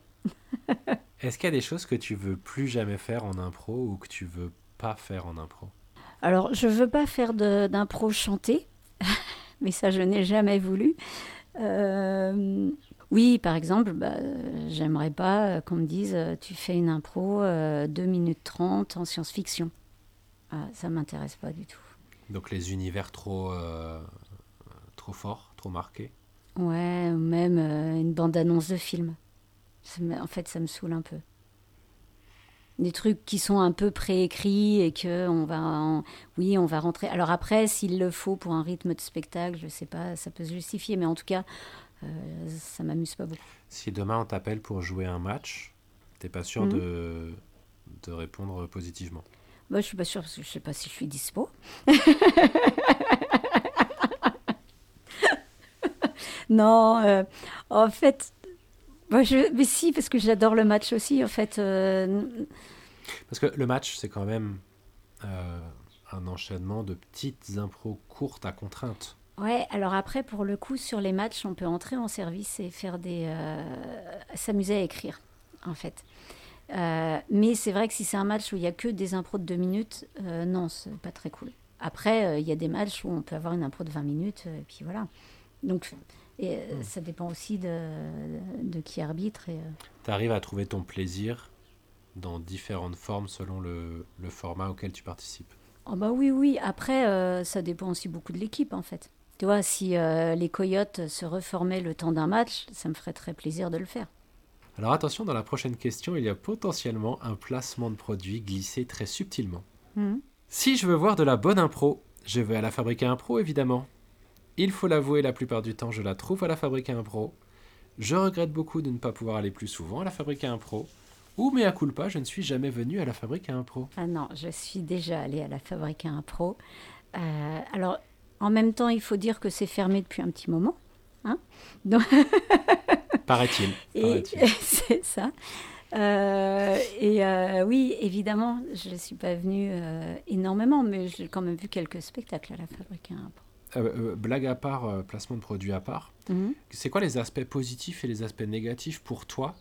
Est-ce qu'il y a des choses que tu veux plus jamais faire en impro ou que tu veux pas faire en impro? Alors, je veux pas faire d'impro chanté, mais ça, je n'ai jamais voulu. Euh, oui, par exemple, bah, j'aimerais pas qu'on me dise euh, tu fais une impro euh, 2 minutes 30 en science-fiction. Ah, ça m'intéresse pas du tout. Donc les univers trop, euh, trop forts, trop marqués? Ouais, ou même euh, une bande-annonce de film. Ça me- en fait, ça me saoule un peu. Des trucs qui sont un peu préécrits et que on va, en- oui, on va rentrer. Alors après, s'il le faut pour un rythme de spectacle, je sais pas, ça peut se justifier, mais en tout cas, euh, ça m'amuse pas beaucoup. Si demain on t'appelle pour jouer un match, t'es pas sûr Mhm. de, de répondre positivement. Moi, je suis pas sûre parce que je sais pas si je suis dispo. non, euh, en fait, moi, je, mais si, parce que j'adore le match aussi. En fait, euh, Parce que le match, c'est quand même euh, un enchaînement de petites impros courtes à contrainte. Ouais, alors après, pour le coup, sur les matchs, on peut entrer en service et faire des. s'amuser à écrire, en fait. Mais c'est vrai que si c'est un match où il n'y a que des impros de 2 minutes, non, c'est pas très cool. Après, il y a des matchs où on peut avoir une impro de 20 minutes, et puis voilà. Donc, et, euh, ça dépend aussi de, de qui arbitre. Et, euh, T'arrives à trouver ton plaisir dans différentes formes selon le, le format auquel tu participes. Oh bah oui, oui. Après, euh, ça dépend aussi beaucoup de l'équipe, en fait. Tu vois, si euh, les Coyotes se reformaient le temps d'un match, ça me ferait très plaisir de le faire. Alors attention, dans la prochaine question, il y a potentiellement un placement de produit glissé très subtilement. Mhm. Si je veux voir de la bonne impro, je vais à la fabrique à impro évidemment. Il faut l'avouer, la plupart du temps, je la trouve à la fabrique à impro. Je regrette beaucoup de ne pas pouvoir aller plus souvent à la fabrique à impro. Ou, mais à culpa, je ne suis jamais venu à la fabrique à impro. Ah non, je suis déjà allée à la Fabrique à Impro. Euh, alors, en même temps, il faut dire que c'est fermé depuis un petit moment. Hein Donc, Paraît-il. c'est ça. Euh, et euh, oui, évidemment, je ne suis pas venue énormément, mais j'ai quand même vu quelques spectacles à la Fabrique à Impro. Euh, euh, blague à part, euh, placement de produit à part, Mhm. c'est quoi les aspects positifs et les aspects négatifs pour toi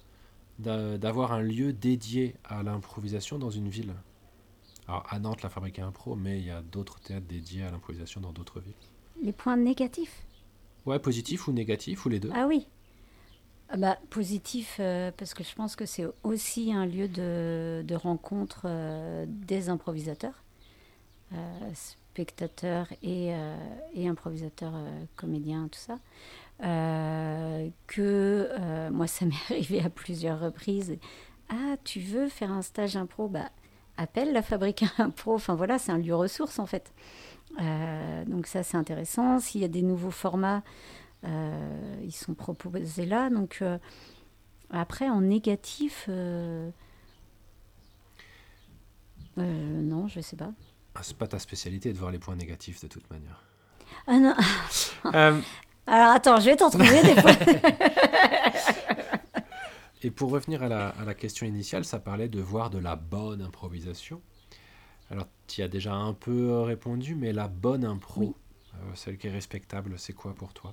d'a- d'avoir un lieu dédié à l'improvisation dans une ville? Alors à Nantes, la fabrique à impro, mais il y a d'autres théâtres dédiés à l'improvisation dans d'autres villes. Les points négatifs? Ouais, positif ou négatif ou les deux Ah oui. Ah bah, positif, euh, parce que je pense que c'est aussi un lieu de, de rencontre des improvisateurs, spectateurs et, euh, et improvisateurs, euh, comédiens, tout ça. Euh, que moi, ça m'est arrivé à plusieurs reprises. Ah, tu veux faire un stage impro? Bah, Appelle la fabrique impro. Enfin voilà, c'est un lieu ressource en fait. Donc ça, c'est intéressant. S'il y a des nouveaux formats, ils sont proposés là. Donc après, en négatif, non, je sais pas. Ah, C'est pas ta spécialité de voir les points négatifs de toute manière. Ah non. Euh, Alors attends, je vais t'en trouver des fois. et pour revenir à la, à la question initiale, ça parlait de voir de la bonne improvisation. Alors, tu y as déjà un peu répondu, mais la bonne impro, Oui. euh, celle qui est respectable, c'est quoi pour toi?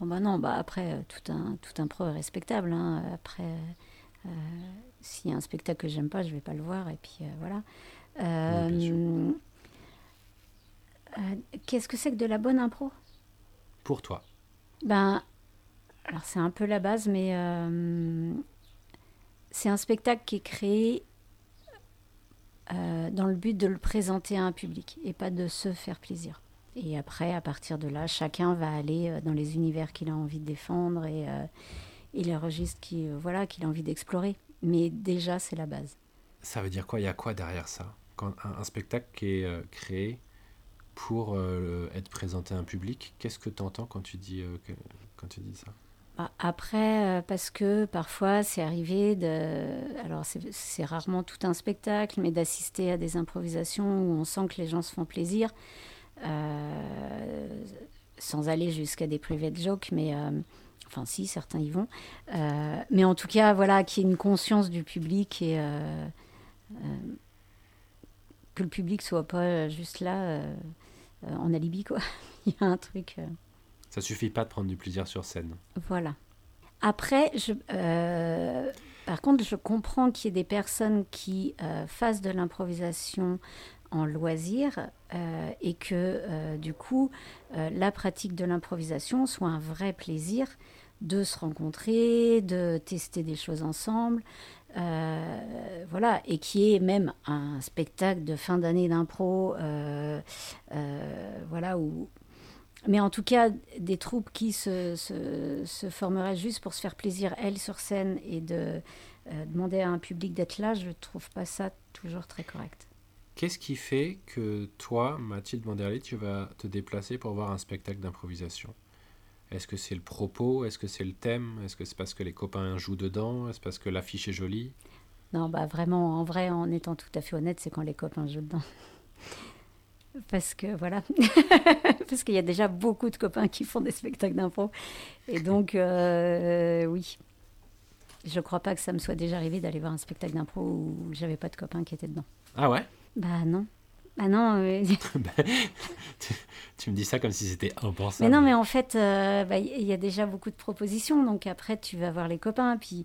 Bon bah non, bah après euh, tout un tout un pro est respectable. hein. Après, euh, s'il y a un spectacle que j'aime pas, je vais pas le voir et puis euh, voilà. Euh, euh, Qu'est-ce que c'est que de la bonne impro? Pour toi. Ben, alors c'est un peu la base, mais euh, c'est un spectacle qui est créé dans le but de le présenter à un public et pas de se faire plaisir. Et après, à partir de là, chacun va aller dans les univers qu'il a envie de défendre et, euh, et les registres qui, euh, voilà, qu'il a envie d'explorer. Mais déjà, c'est la base. Ça veut dire quoi? Il y a quoi derrière ça? Quand un, spectacle qui est créé pour être présenté à un public, qu'est-ce que tu entends quand tu dis, quand tu dis ça? Bah, après, parce que parfois c'est arrivé de. Alors c'est rarement tout un spectacle, mais d'assister à des improvisations où on sent que les gens se font plaisir. Euh, sans aller jusqu'à des private jokes, mais euh, enfin si, certains y vont. Euh, mais en tout cas, voilà, qu'il y ait une conscience du public et que le public soit pas juste là en alibi, quoi. Il y a un truc. Ça suffit pas de prendre du plaisir sur scène. Voilà. Après, je, par contre, je comprends qu'il y ait des personnes qui fassent de l'improvisation en loisir euh, et que euh, du coup euh, la pratique de l'improvisation soit un vrai plaisir de se rencontrer, de tester des choses ensemble, voilà, et qui est même un spectacle de fin d'année d'impro, voilà, où... mais en tout cas des troupes qui se, formeraient juste pour se faire plaisir, elles, sur scène, et de demander à un public d'être là, je trouve pas ça toujours très correct. Qu'est-ce qui fait que toi, Mathilde Manderly, tu vas te déplacer pour voir un spectacle d'improvisation? Est-ce que c'est le propos? Est-ce que c'est le thème? Est-ce que c'est parce que les copains jouent dedans? Est-ce parce que l'affiche est jolie? Non, bah vraiment, en vrai, en étant tout à fait honnête, c'est quand les copains jouent dedans. Parce que voilà, parce qu'il y a déjà beaucoup de copains qui font des spectacles d'impro. Et donc, euh, oui, je crois pas que ça me soit déjà arrivé d'aller voir un spectacle d'impro où j'avais pas de copains qui étaient dedans. Ah ouais? Bah non. Bah non. Bah, tu, me dis ça comme si c'était impensable. Mais non, mais en fait, euh, bah, il y a déjà beaucoup de propositions. Donc après, tu vas voir les copains. Puis,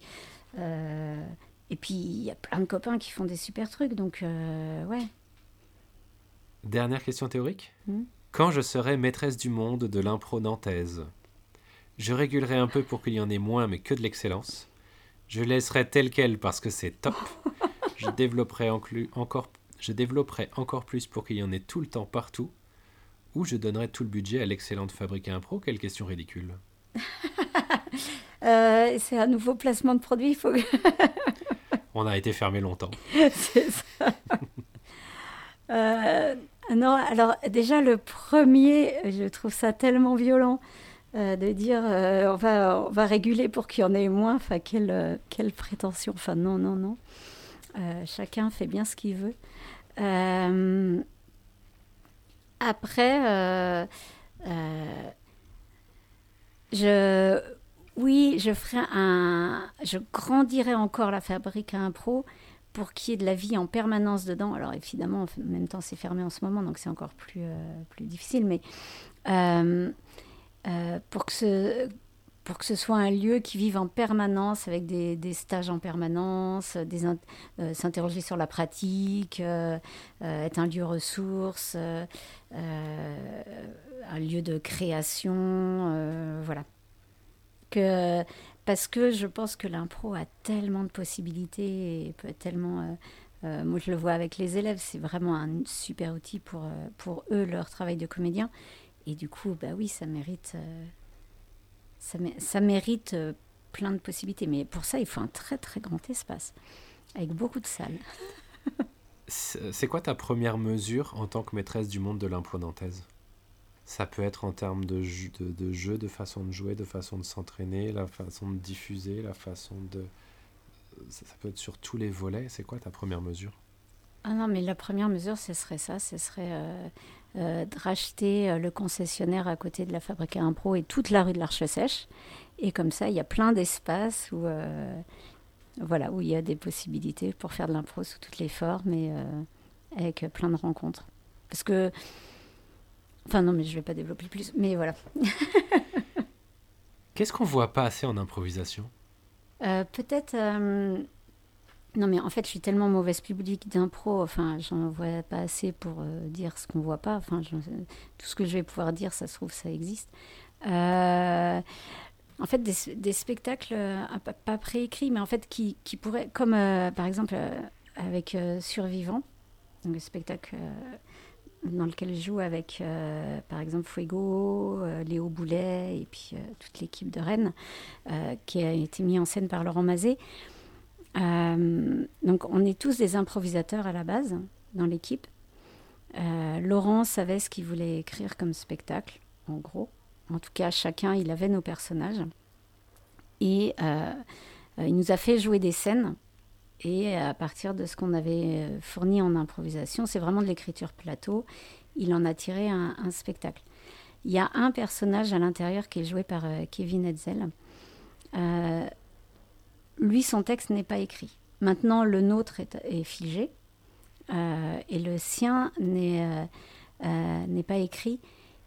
euh, et puis, il y a plein de copains qui font des super trucs. Donc, euh, ouais. Dernière question théorique. Hmm. Quand je serai maîtresse du monde de l'impro nantaise, je régulerai un peu pour qu'il y en ait moins, mais que de l'excellence. Je laisserai tel quel parce que c'est top. je développerai encore je développerai encore plus pour qu'il y en ait tout le temps partout, ou je donnerai tout le budget à l'excellente fabrique à impro Quelle question ridicule. Euh, c'est un nouveau placement de produit. Faut... On a été fermé longtemps. c'est ça. Euh, non, alors déjà le premier, je trouve ça tellement violent euh, de dire on, va, on va réguler pour qu'il y en ait moins. Enfin, quelle, quelle prétention. Enfin, non, non, non. Chacun fait bien ce qu'il veut. Euh, après, euh, euh, je, oui, je ferai un, je grandirai encore la fabrique à impro pour qu'il y ait de la vie en permanence dedans. Alors évidemment, en même temps, c'est fermé en ce moment, donc c'est encore plus, plus difficile, mais pour que ce, pour que ce soit un lieu qui vive en permanence, avec des, des stages en permanence, euh, s'interroger sur la pratique, euh, euh, être un lieu ressource, un lieu de création, voilà. Que, parce que je pense que l'impro a tellement de possibilités et peut tellement... moi, je le vois avec les élèves, c'est vraiment un super outil pour, pour eux, leur travail de comédien. Et du coup, bah oui, ça mérite ça, mérite euh, plein de possibilités. Mais pour ça, il faut un très très grand espace, avec beaucoup de salles. C'est quoi ta première mesure en tant que maîtresse du monde de l'impro nantaise? Ça peut être en termes de, jeu, de, jeu, de façon de jouer, de façon de s'entraîner, la façon de diffuser, la façon de... Ça, peut être sur tous les volets. C'est quoi ta première mesure? Ah non, mais la première mesure, ce serait ça. Ce serait euh, euh, de racheter euh, le concessionnaire à côté de la fabrique à impro et toute la rue de l'Arche Sèche. Et comme ça, il y a plein d'espaces où, euh, voilà, où il y a des possibilités pour faire de l'impro sous toutes les formes et avec plein de rencontres. Parce que. Enfin, non, mais je ne vais pas développer plus, mais voilà. Qu'est-ce qu'on voit pas assez en improvisation? Peut-être non, mais en fait, je suis tellement mauvaise publique d'impro, enfin, j'en vois pas assez pour euh, dire ce qu'on voit pas. Enfin, tout ce que je vais pouvoir dire, ça se trouve, ça existe. Euh, en fait, des, spectacles euh, pas préécrits, mais en fait, qui, qui pourraient, comme par exemple avec Survivant, le spectacle dans lequel je joue avec, par exemple, Fuego, Léo Boulet et puis toute l'équipe de Rennes, qui a été mis en scène par Laurent Mazet. Donc on est tous des improvisateurs à la base dans l'équipe. Laurent savait ce qu'il voulait écrire comme spectacle, en gros. En tout cas, chacun, il avait nos personnages. Et il nous a fait jouer des scènes et à partir de ce qu'on avait euh, fourni en improvisation, c'est vraiment de l'écriture plateau, il en a tiré un, spectacle. Il y a un personnage à l'intérieur qui est joué par euh, Kevin Hetzel. Euh, lui, son texte n'est pas écrit. Maintenant, le nôtre est, figé et le sien n'est pas écrit.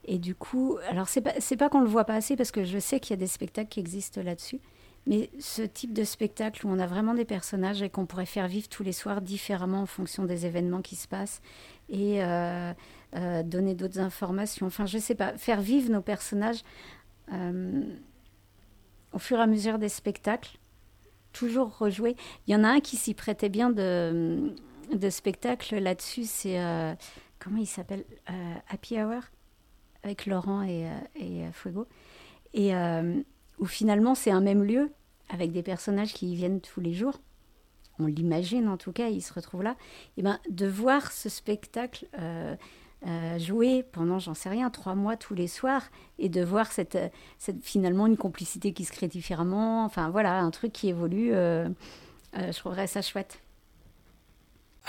Et du coup, alors c'est pas, pas qu'on le voit pas assez parce que je sais qu'il y a des spectacles qui existent là-dessus. Mais ce type de spectacle où on a vraiment des personnages et qu'on pourrait faire vivre tous les soirs différemment en fonction des événements qui se passent et euh, euh, donner d'autres informations. Enfin, je sais pas, faire vivre nos personnages euh, au fur et à mesure des spectacles, toujours rejouer. Il y en a un qui s'y prêtait bien de, de spectacle là-dessus, c'est comment il s'appelle Happy Hour avec Laurent et, et Fuego. Et où finalement c'est un même lieu avec des personnages qui y viennent tous les jours. On l'imagine en tout cas, ils se retrouvent là. Et ben de voir ce spectacle euh, euh, jouer pendant, j'en sais rien, trois mois tous les soirs, et de voir cette, cette finalement une complicité qui se crée différemment. Enfin voilà, un truc qui évolue. Euh, je trouverais ça chouette.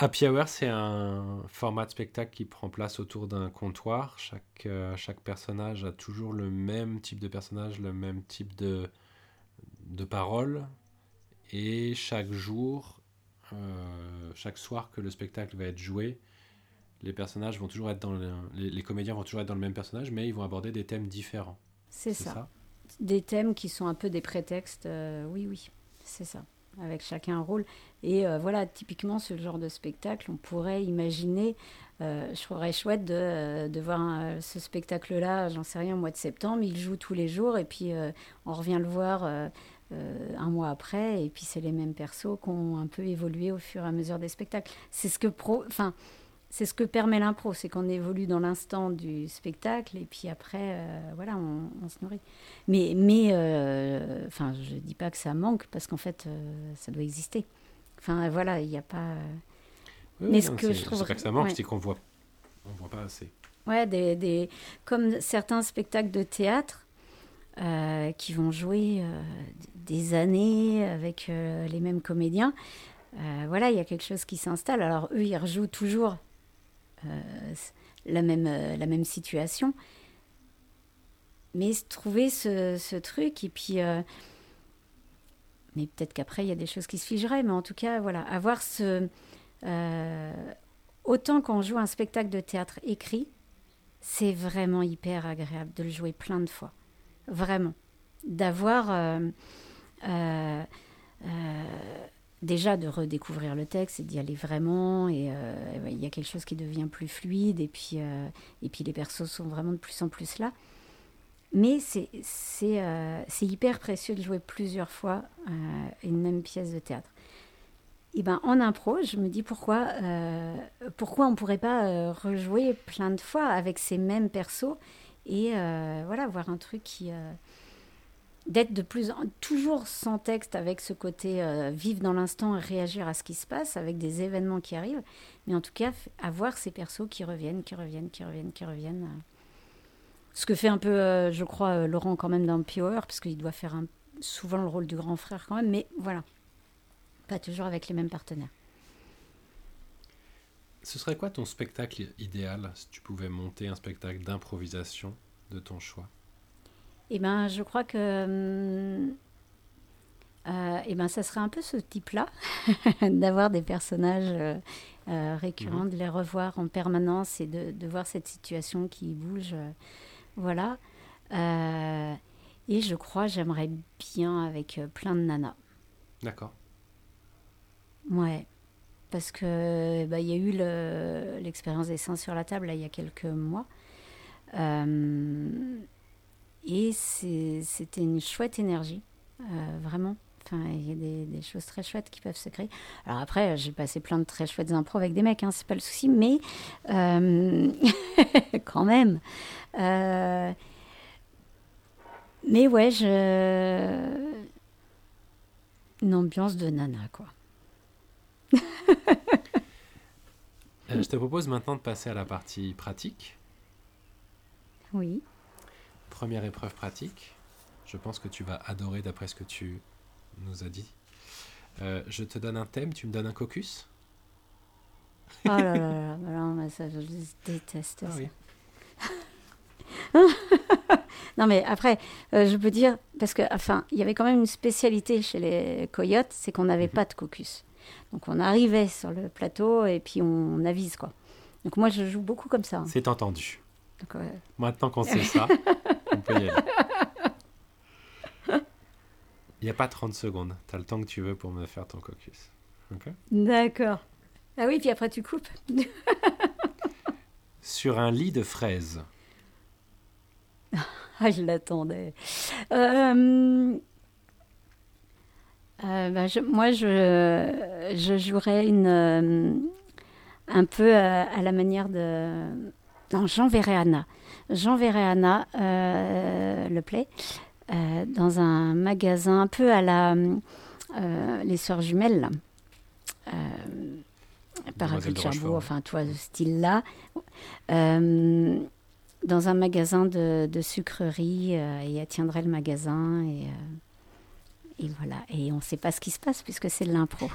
Happy Hour, c'est un format de spectacle qui prend place autour d'un comptoir. Chaque, euh, chaque personnage a toujours le même type de personnage, le même type de, de parole. Et chaque jour, euh, chaque soir que le spectacle va être joué, les personnages vont toujours être dans les, comédiens vont toujours être dans le même personnage, mais ils vont aborder des thèmes différents. C'est ça. Des thèmes qui sont un peu des prétextes. euh, oui, oui, c'est ça avec chacun un rôle. Et euh, voilà, typiquement, ce genre de spectacle, on pourrait imaginer, euh, je trouverais chouette de, de voir ce spectacle-là, j'en sais rien, au mois de septembre, il joue tous les jours, et puis on revient le voir un mois après, et puis c'est les mêmes persos qui ont un peu évolué au fur et à mesure des spectacles. C'est ce que pro... Enfin, c'est ce que permet l'impro, c'est qu'on évolue dans l'instant du spectacle et puis après, euh, voilà, on, se nourrit. Mais, mais euh, enfin, je dis pas que ça manque parce qu'en fait, euh, ça doit exister. Enfin, voilà, il n'y a pas. mais ce que je trouve. C'est pas que ça manque, c'est qu'on voit, on voit pas assez. Ouais, des, des, comme certains spectacles de théâtre qui vont jouer des années avec les mêmes comédiens. voilà, il y a quelque chose qui s'installe. Alors eux, ils rejouent toujours euh, la, même, euh, la même situation. Mais trouver ce, truc, et puis. Euh, mais peut-être qu'après, il y a des choses qui se figeraient, mais en tout cas, voilà, avoir ce. autant quand on joue un spectacle de théâtre écrit, c'est vraiment hyper agréable de le jouer plein de fois. Vraiment. D'avoir déjà de redécouvrir le texte et d'y aller vraiment. Et euh, il y a quelque chose qui devient plus fluide et puis euh, et puis les persos sont vraiment de plus en plus là. Mais c'est euh, hyper précieux de jouer plusieurs fois une même pièce de théâtre. Et ben en impro je me dis pourquoi pourquoi on pourrait pas rejouer plein de fois avec ces mêmes persos et voilà voir un truc qui d'être de plus toujours sans texte avec ce côté euh, vivre dans l'instant et réagir à ce qui se passe avec des événements qui arrivent mais en tout cas avoir ces persos qui reviennent qui reviennent qui reviennent qui reviennent euh. ce que fait un peu euh, je crois Laurent quand même dans Power parce qu'il doit faire souvent le rôle du grand frère quand même mais voilà. Pas toujours avec les mêmes partenaires. Ce serait quoi ton spectacle idéal si tu pouvais monter un spectacle d'improvisation de ton choix? Eh ben, je crois que euh, euh, eh ben, ça serait un peu ce type-là, d'avoir des personnages euh, récurrents, mhm. de les revoir en permanence et de, de voir cette situation qui bouge. voilà. et je crois j'aimerais bien avec plein de nanas. D'accord. Ouais. Parce que bah, il y a eu l'expérience des seins sur la table là, il y a quelques mois. Euh, et c'était une chouette énergie, euh, vraiment. Enfin, il y a des, choses très chouettes qui peuvent se créer. Alors après, j'ai passé plein de très chouettes impros avec des mecs, hein, c'est pas le souci, mais euh, quand même. Euh, mais ouais, je... une ambiance de nana, quoi. Je te propose maintenant de passer à la partie pratique. Oui. Première épreuve pratique. Je pense que tu vas adorer d'après ce que tu nous as dit. Euh, je te donne un thème, tu me donnes un caucus? Oh là là là, non, mais ça, je déteste Ah ça. oui. Non, mais après, euh, je peux dire, parce que, enfin, il y avait quand même une spécialité chez les coyotes, c'est qu'on n'avait Mhm. pas de caucus. Donc, on arrivait sur le plateau et puis on avise, quoi. Donc, moi, je joue beaucoup comme ça. hein. C'est entendu. Donc, euh, Maintenant qu'on sait ça, on peut y aller. Il n'y a pas 30 secondes. Tu as le temps que tu veux pour me faire ton caucus. D'accord. Ah oui, puis après, tu coupes. Sur un lit de fraises. Ah, je l'attendais. Euh, euh, ben, je- moi, je, je jouerais une, euh, un peu à, à la manière de... Non, j'enverrai Anna. J'enverrai Anna, euh, le play, euh, dans un magasin un peu à la... euh, les Sœurs Jumelles, Parapluie de Cherbourg, enfin, toi, ce style-là. Dans un magasin de, de sucrerie euh, et elle tiendrait le magasin et, et voilà. Et on ne sait pas ce qui se passe puisque c'est de l'impro.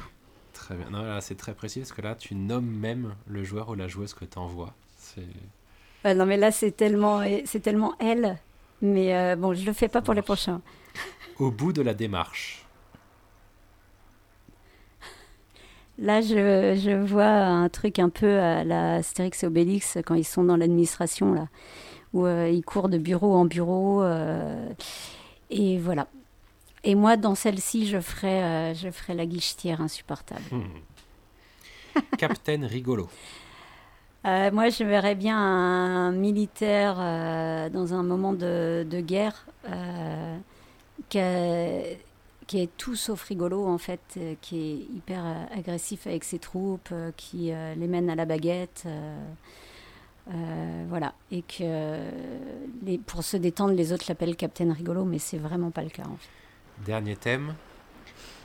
Très bien. Non, là, c'est très précis parce que là, tu nommes même le joueur ou la joueuse que tu envoies. C'est... Ouais, non mais là c'est tellement, c'est tellement elle. Mais euh, bon, je le fais pas pour les prochains. Au bout de la démarche. Là, je, je vois un truc un peu à la Astérix et Obélix quand ils sont dans l'administration là, où euh, ils courent de bureau en bureau. euh, et voilà. Et moi, dans celle-ci, je ferai, je ferai la guichetière insupportable. Hmm. Captain Rigolo. Euh, moi, je verrais bien un militaire euh, dans un moment de, guerre euh, qui, est tout sauf rigolo, en fait, qui est hyper agressif avec ses troupes, qui les mène à la baguette. voilà. Et que les, pour se détendre, les autres l'appellent Captain Rigolo, mais c'est vraiment pas le cas. En fait. Dernier thème.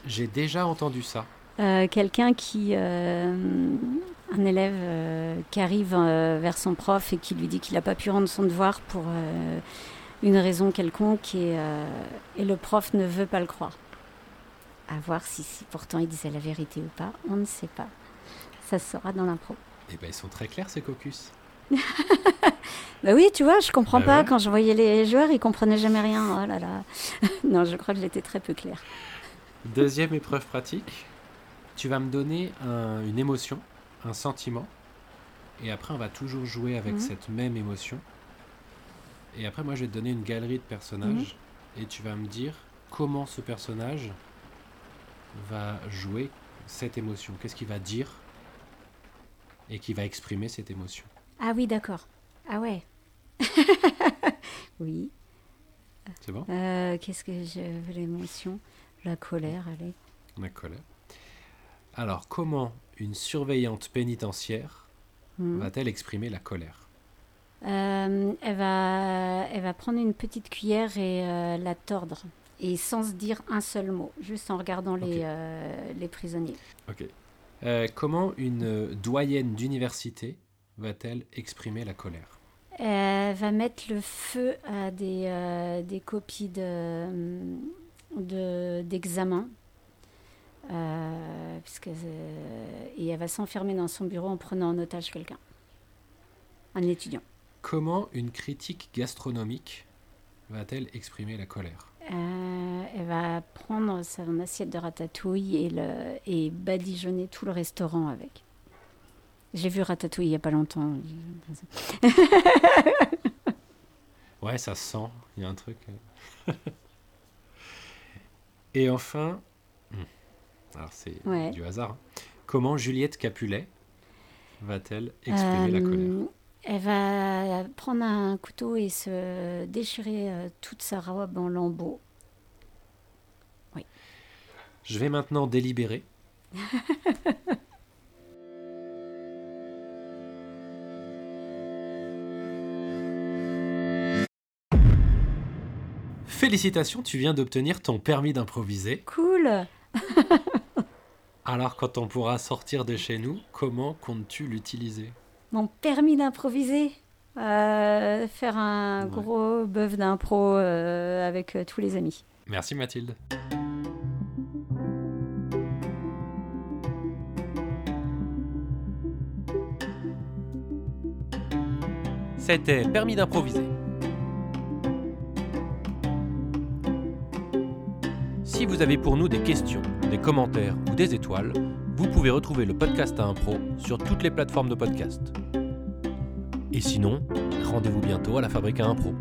J'ai déjà entendu ça. Euh, Quelqu'un qui. euh, un élève euh, qui arrive euh, vers son prof et qui lui dit qu'il n'a pas pu rendre son devoir pour euh, une raison quelconque et, et le prof ne veut pas le croire. À voir si, si pourtant il disait la vérité ou pas, on ne sait pas. Ça se saura dans l'impro. Eh ben, ils sont très clairs, ces caucus. Bah oui, tu vois, je comprends Bah pas. ouais. Quand je voyais les joueurs, ils comprenaient jamais rien. Oh là là. non, je crois que j'étais très peu claire. Deuxième épreuve pratique. Tu vas me donner un- une émotion, un sentiment. Et après, on va toujours jouer avec Mhm. cette même émotion. Et après, moi, je vais te donner une galerie de personnages. Mhm. Et tu vas me dire comment ce personnage va jouer cette émotion. Qu'est-ce qu'il va dire et qui va exprimer cette émotion. Ah oui, d'accord. Ah ouais. oui. C'est bon? Euh, Qu'est-ce que je veux l'émotion? La colère, allez. Ma colère. Alors, comment une surveillante pénitentiaire Hmm. va-t-elle exprimer la colère? Euh, elle, va, elle va prendre une petite cuillère et euh, la tordre. Et sans se dire un seul mot, juste en regardant les, euh, les prisonniers. Ok. Comment une doyenne d'université va-t-elle exprimer la colère? Elle va mettre le feu à des, des copies de, de, d'examen. Euh, puisque, euh, et elle va s'enfermer dans son bureau en prenant en otage quelqu'un. Un étudiant. Comment une critique gastronomique va-t-elle exprimer la colère? Euh, elle va prendre son assiette de ratatouille et, le, et badigeonner tout le restaurant avec. J'ai vu ratatouille il n'y a pas longtemps. Ouais, ça se sent, il y a un truc. Et enfin, alors c'est Ouais. du hasard, hein. comment Juliette Capulet va-t-elle exprimer la Euh, colère Elle va prendre un couteau et se déchirer euh, toute sa robe en lambeaux. Je vais maintenant délibérer. Félicitations, tu viens d'obtenir ton permis d'improviser. Cool Alors, quand on pourra sortir de chez nous, comment comptes-tu l'utiliser? Mon permis d'improviser. Euh, faire un Ouais. gros bœuf d'impro euh, avec euh, tous les amis. Merci Mathilde. C'était Permis d'improviser. Si vous avez pour nous des questions, des commentaires ou des étoiles, vous pouvez retrouver le podcast à impro sur toutes les plateformes de podcast. Et sinon, rendez-vous bientôt à la Fabrique à Impro.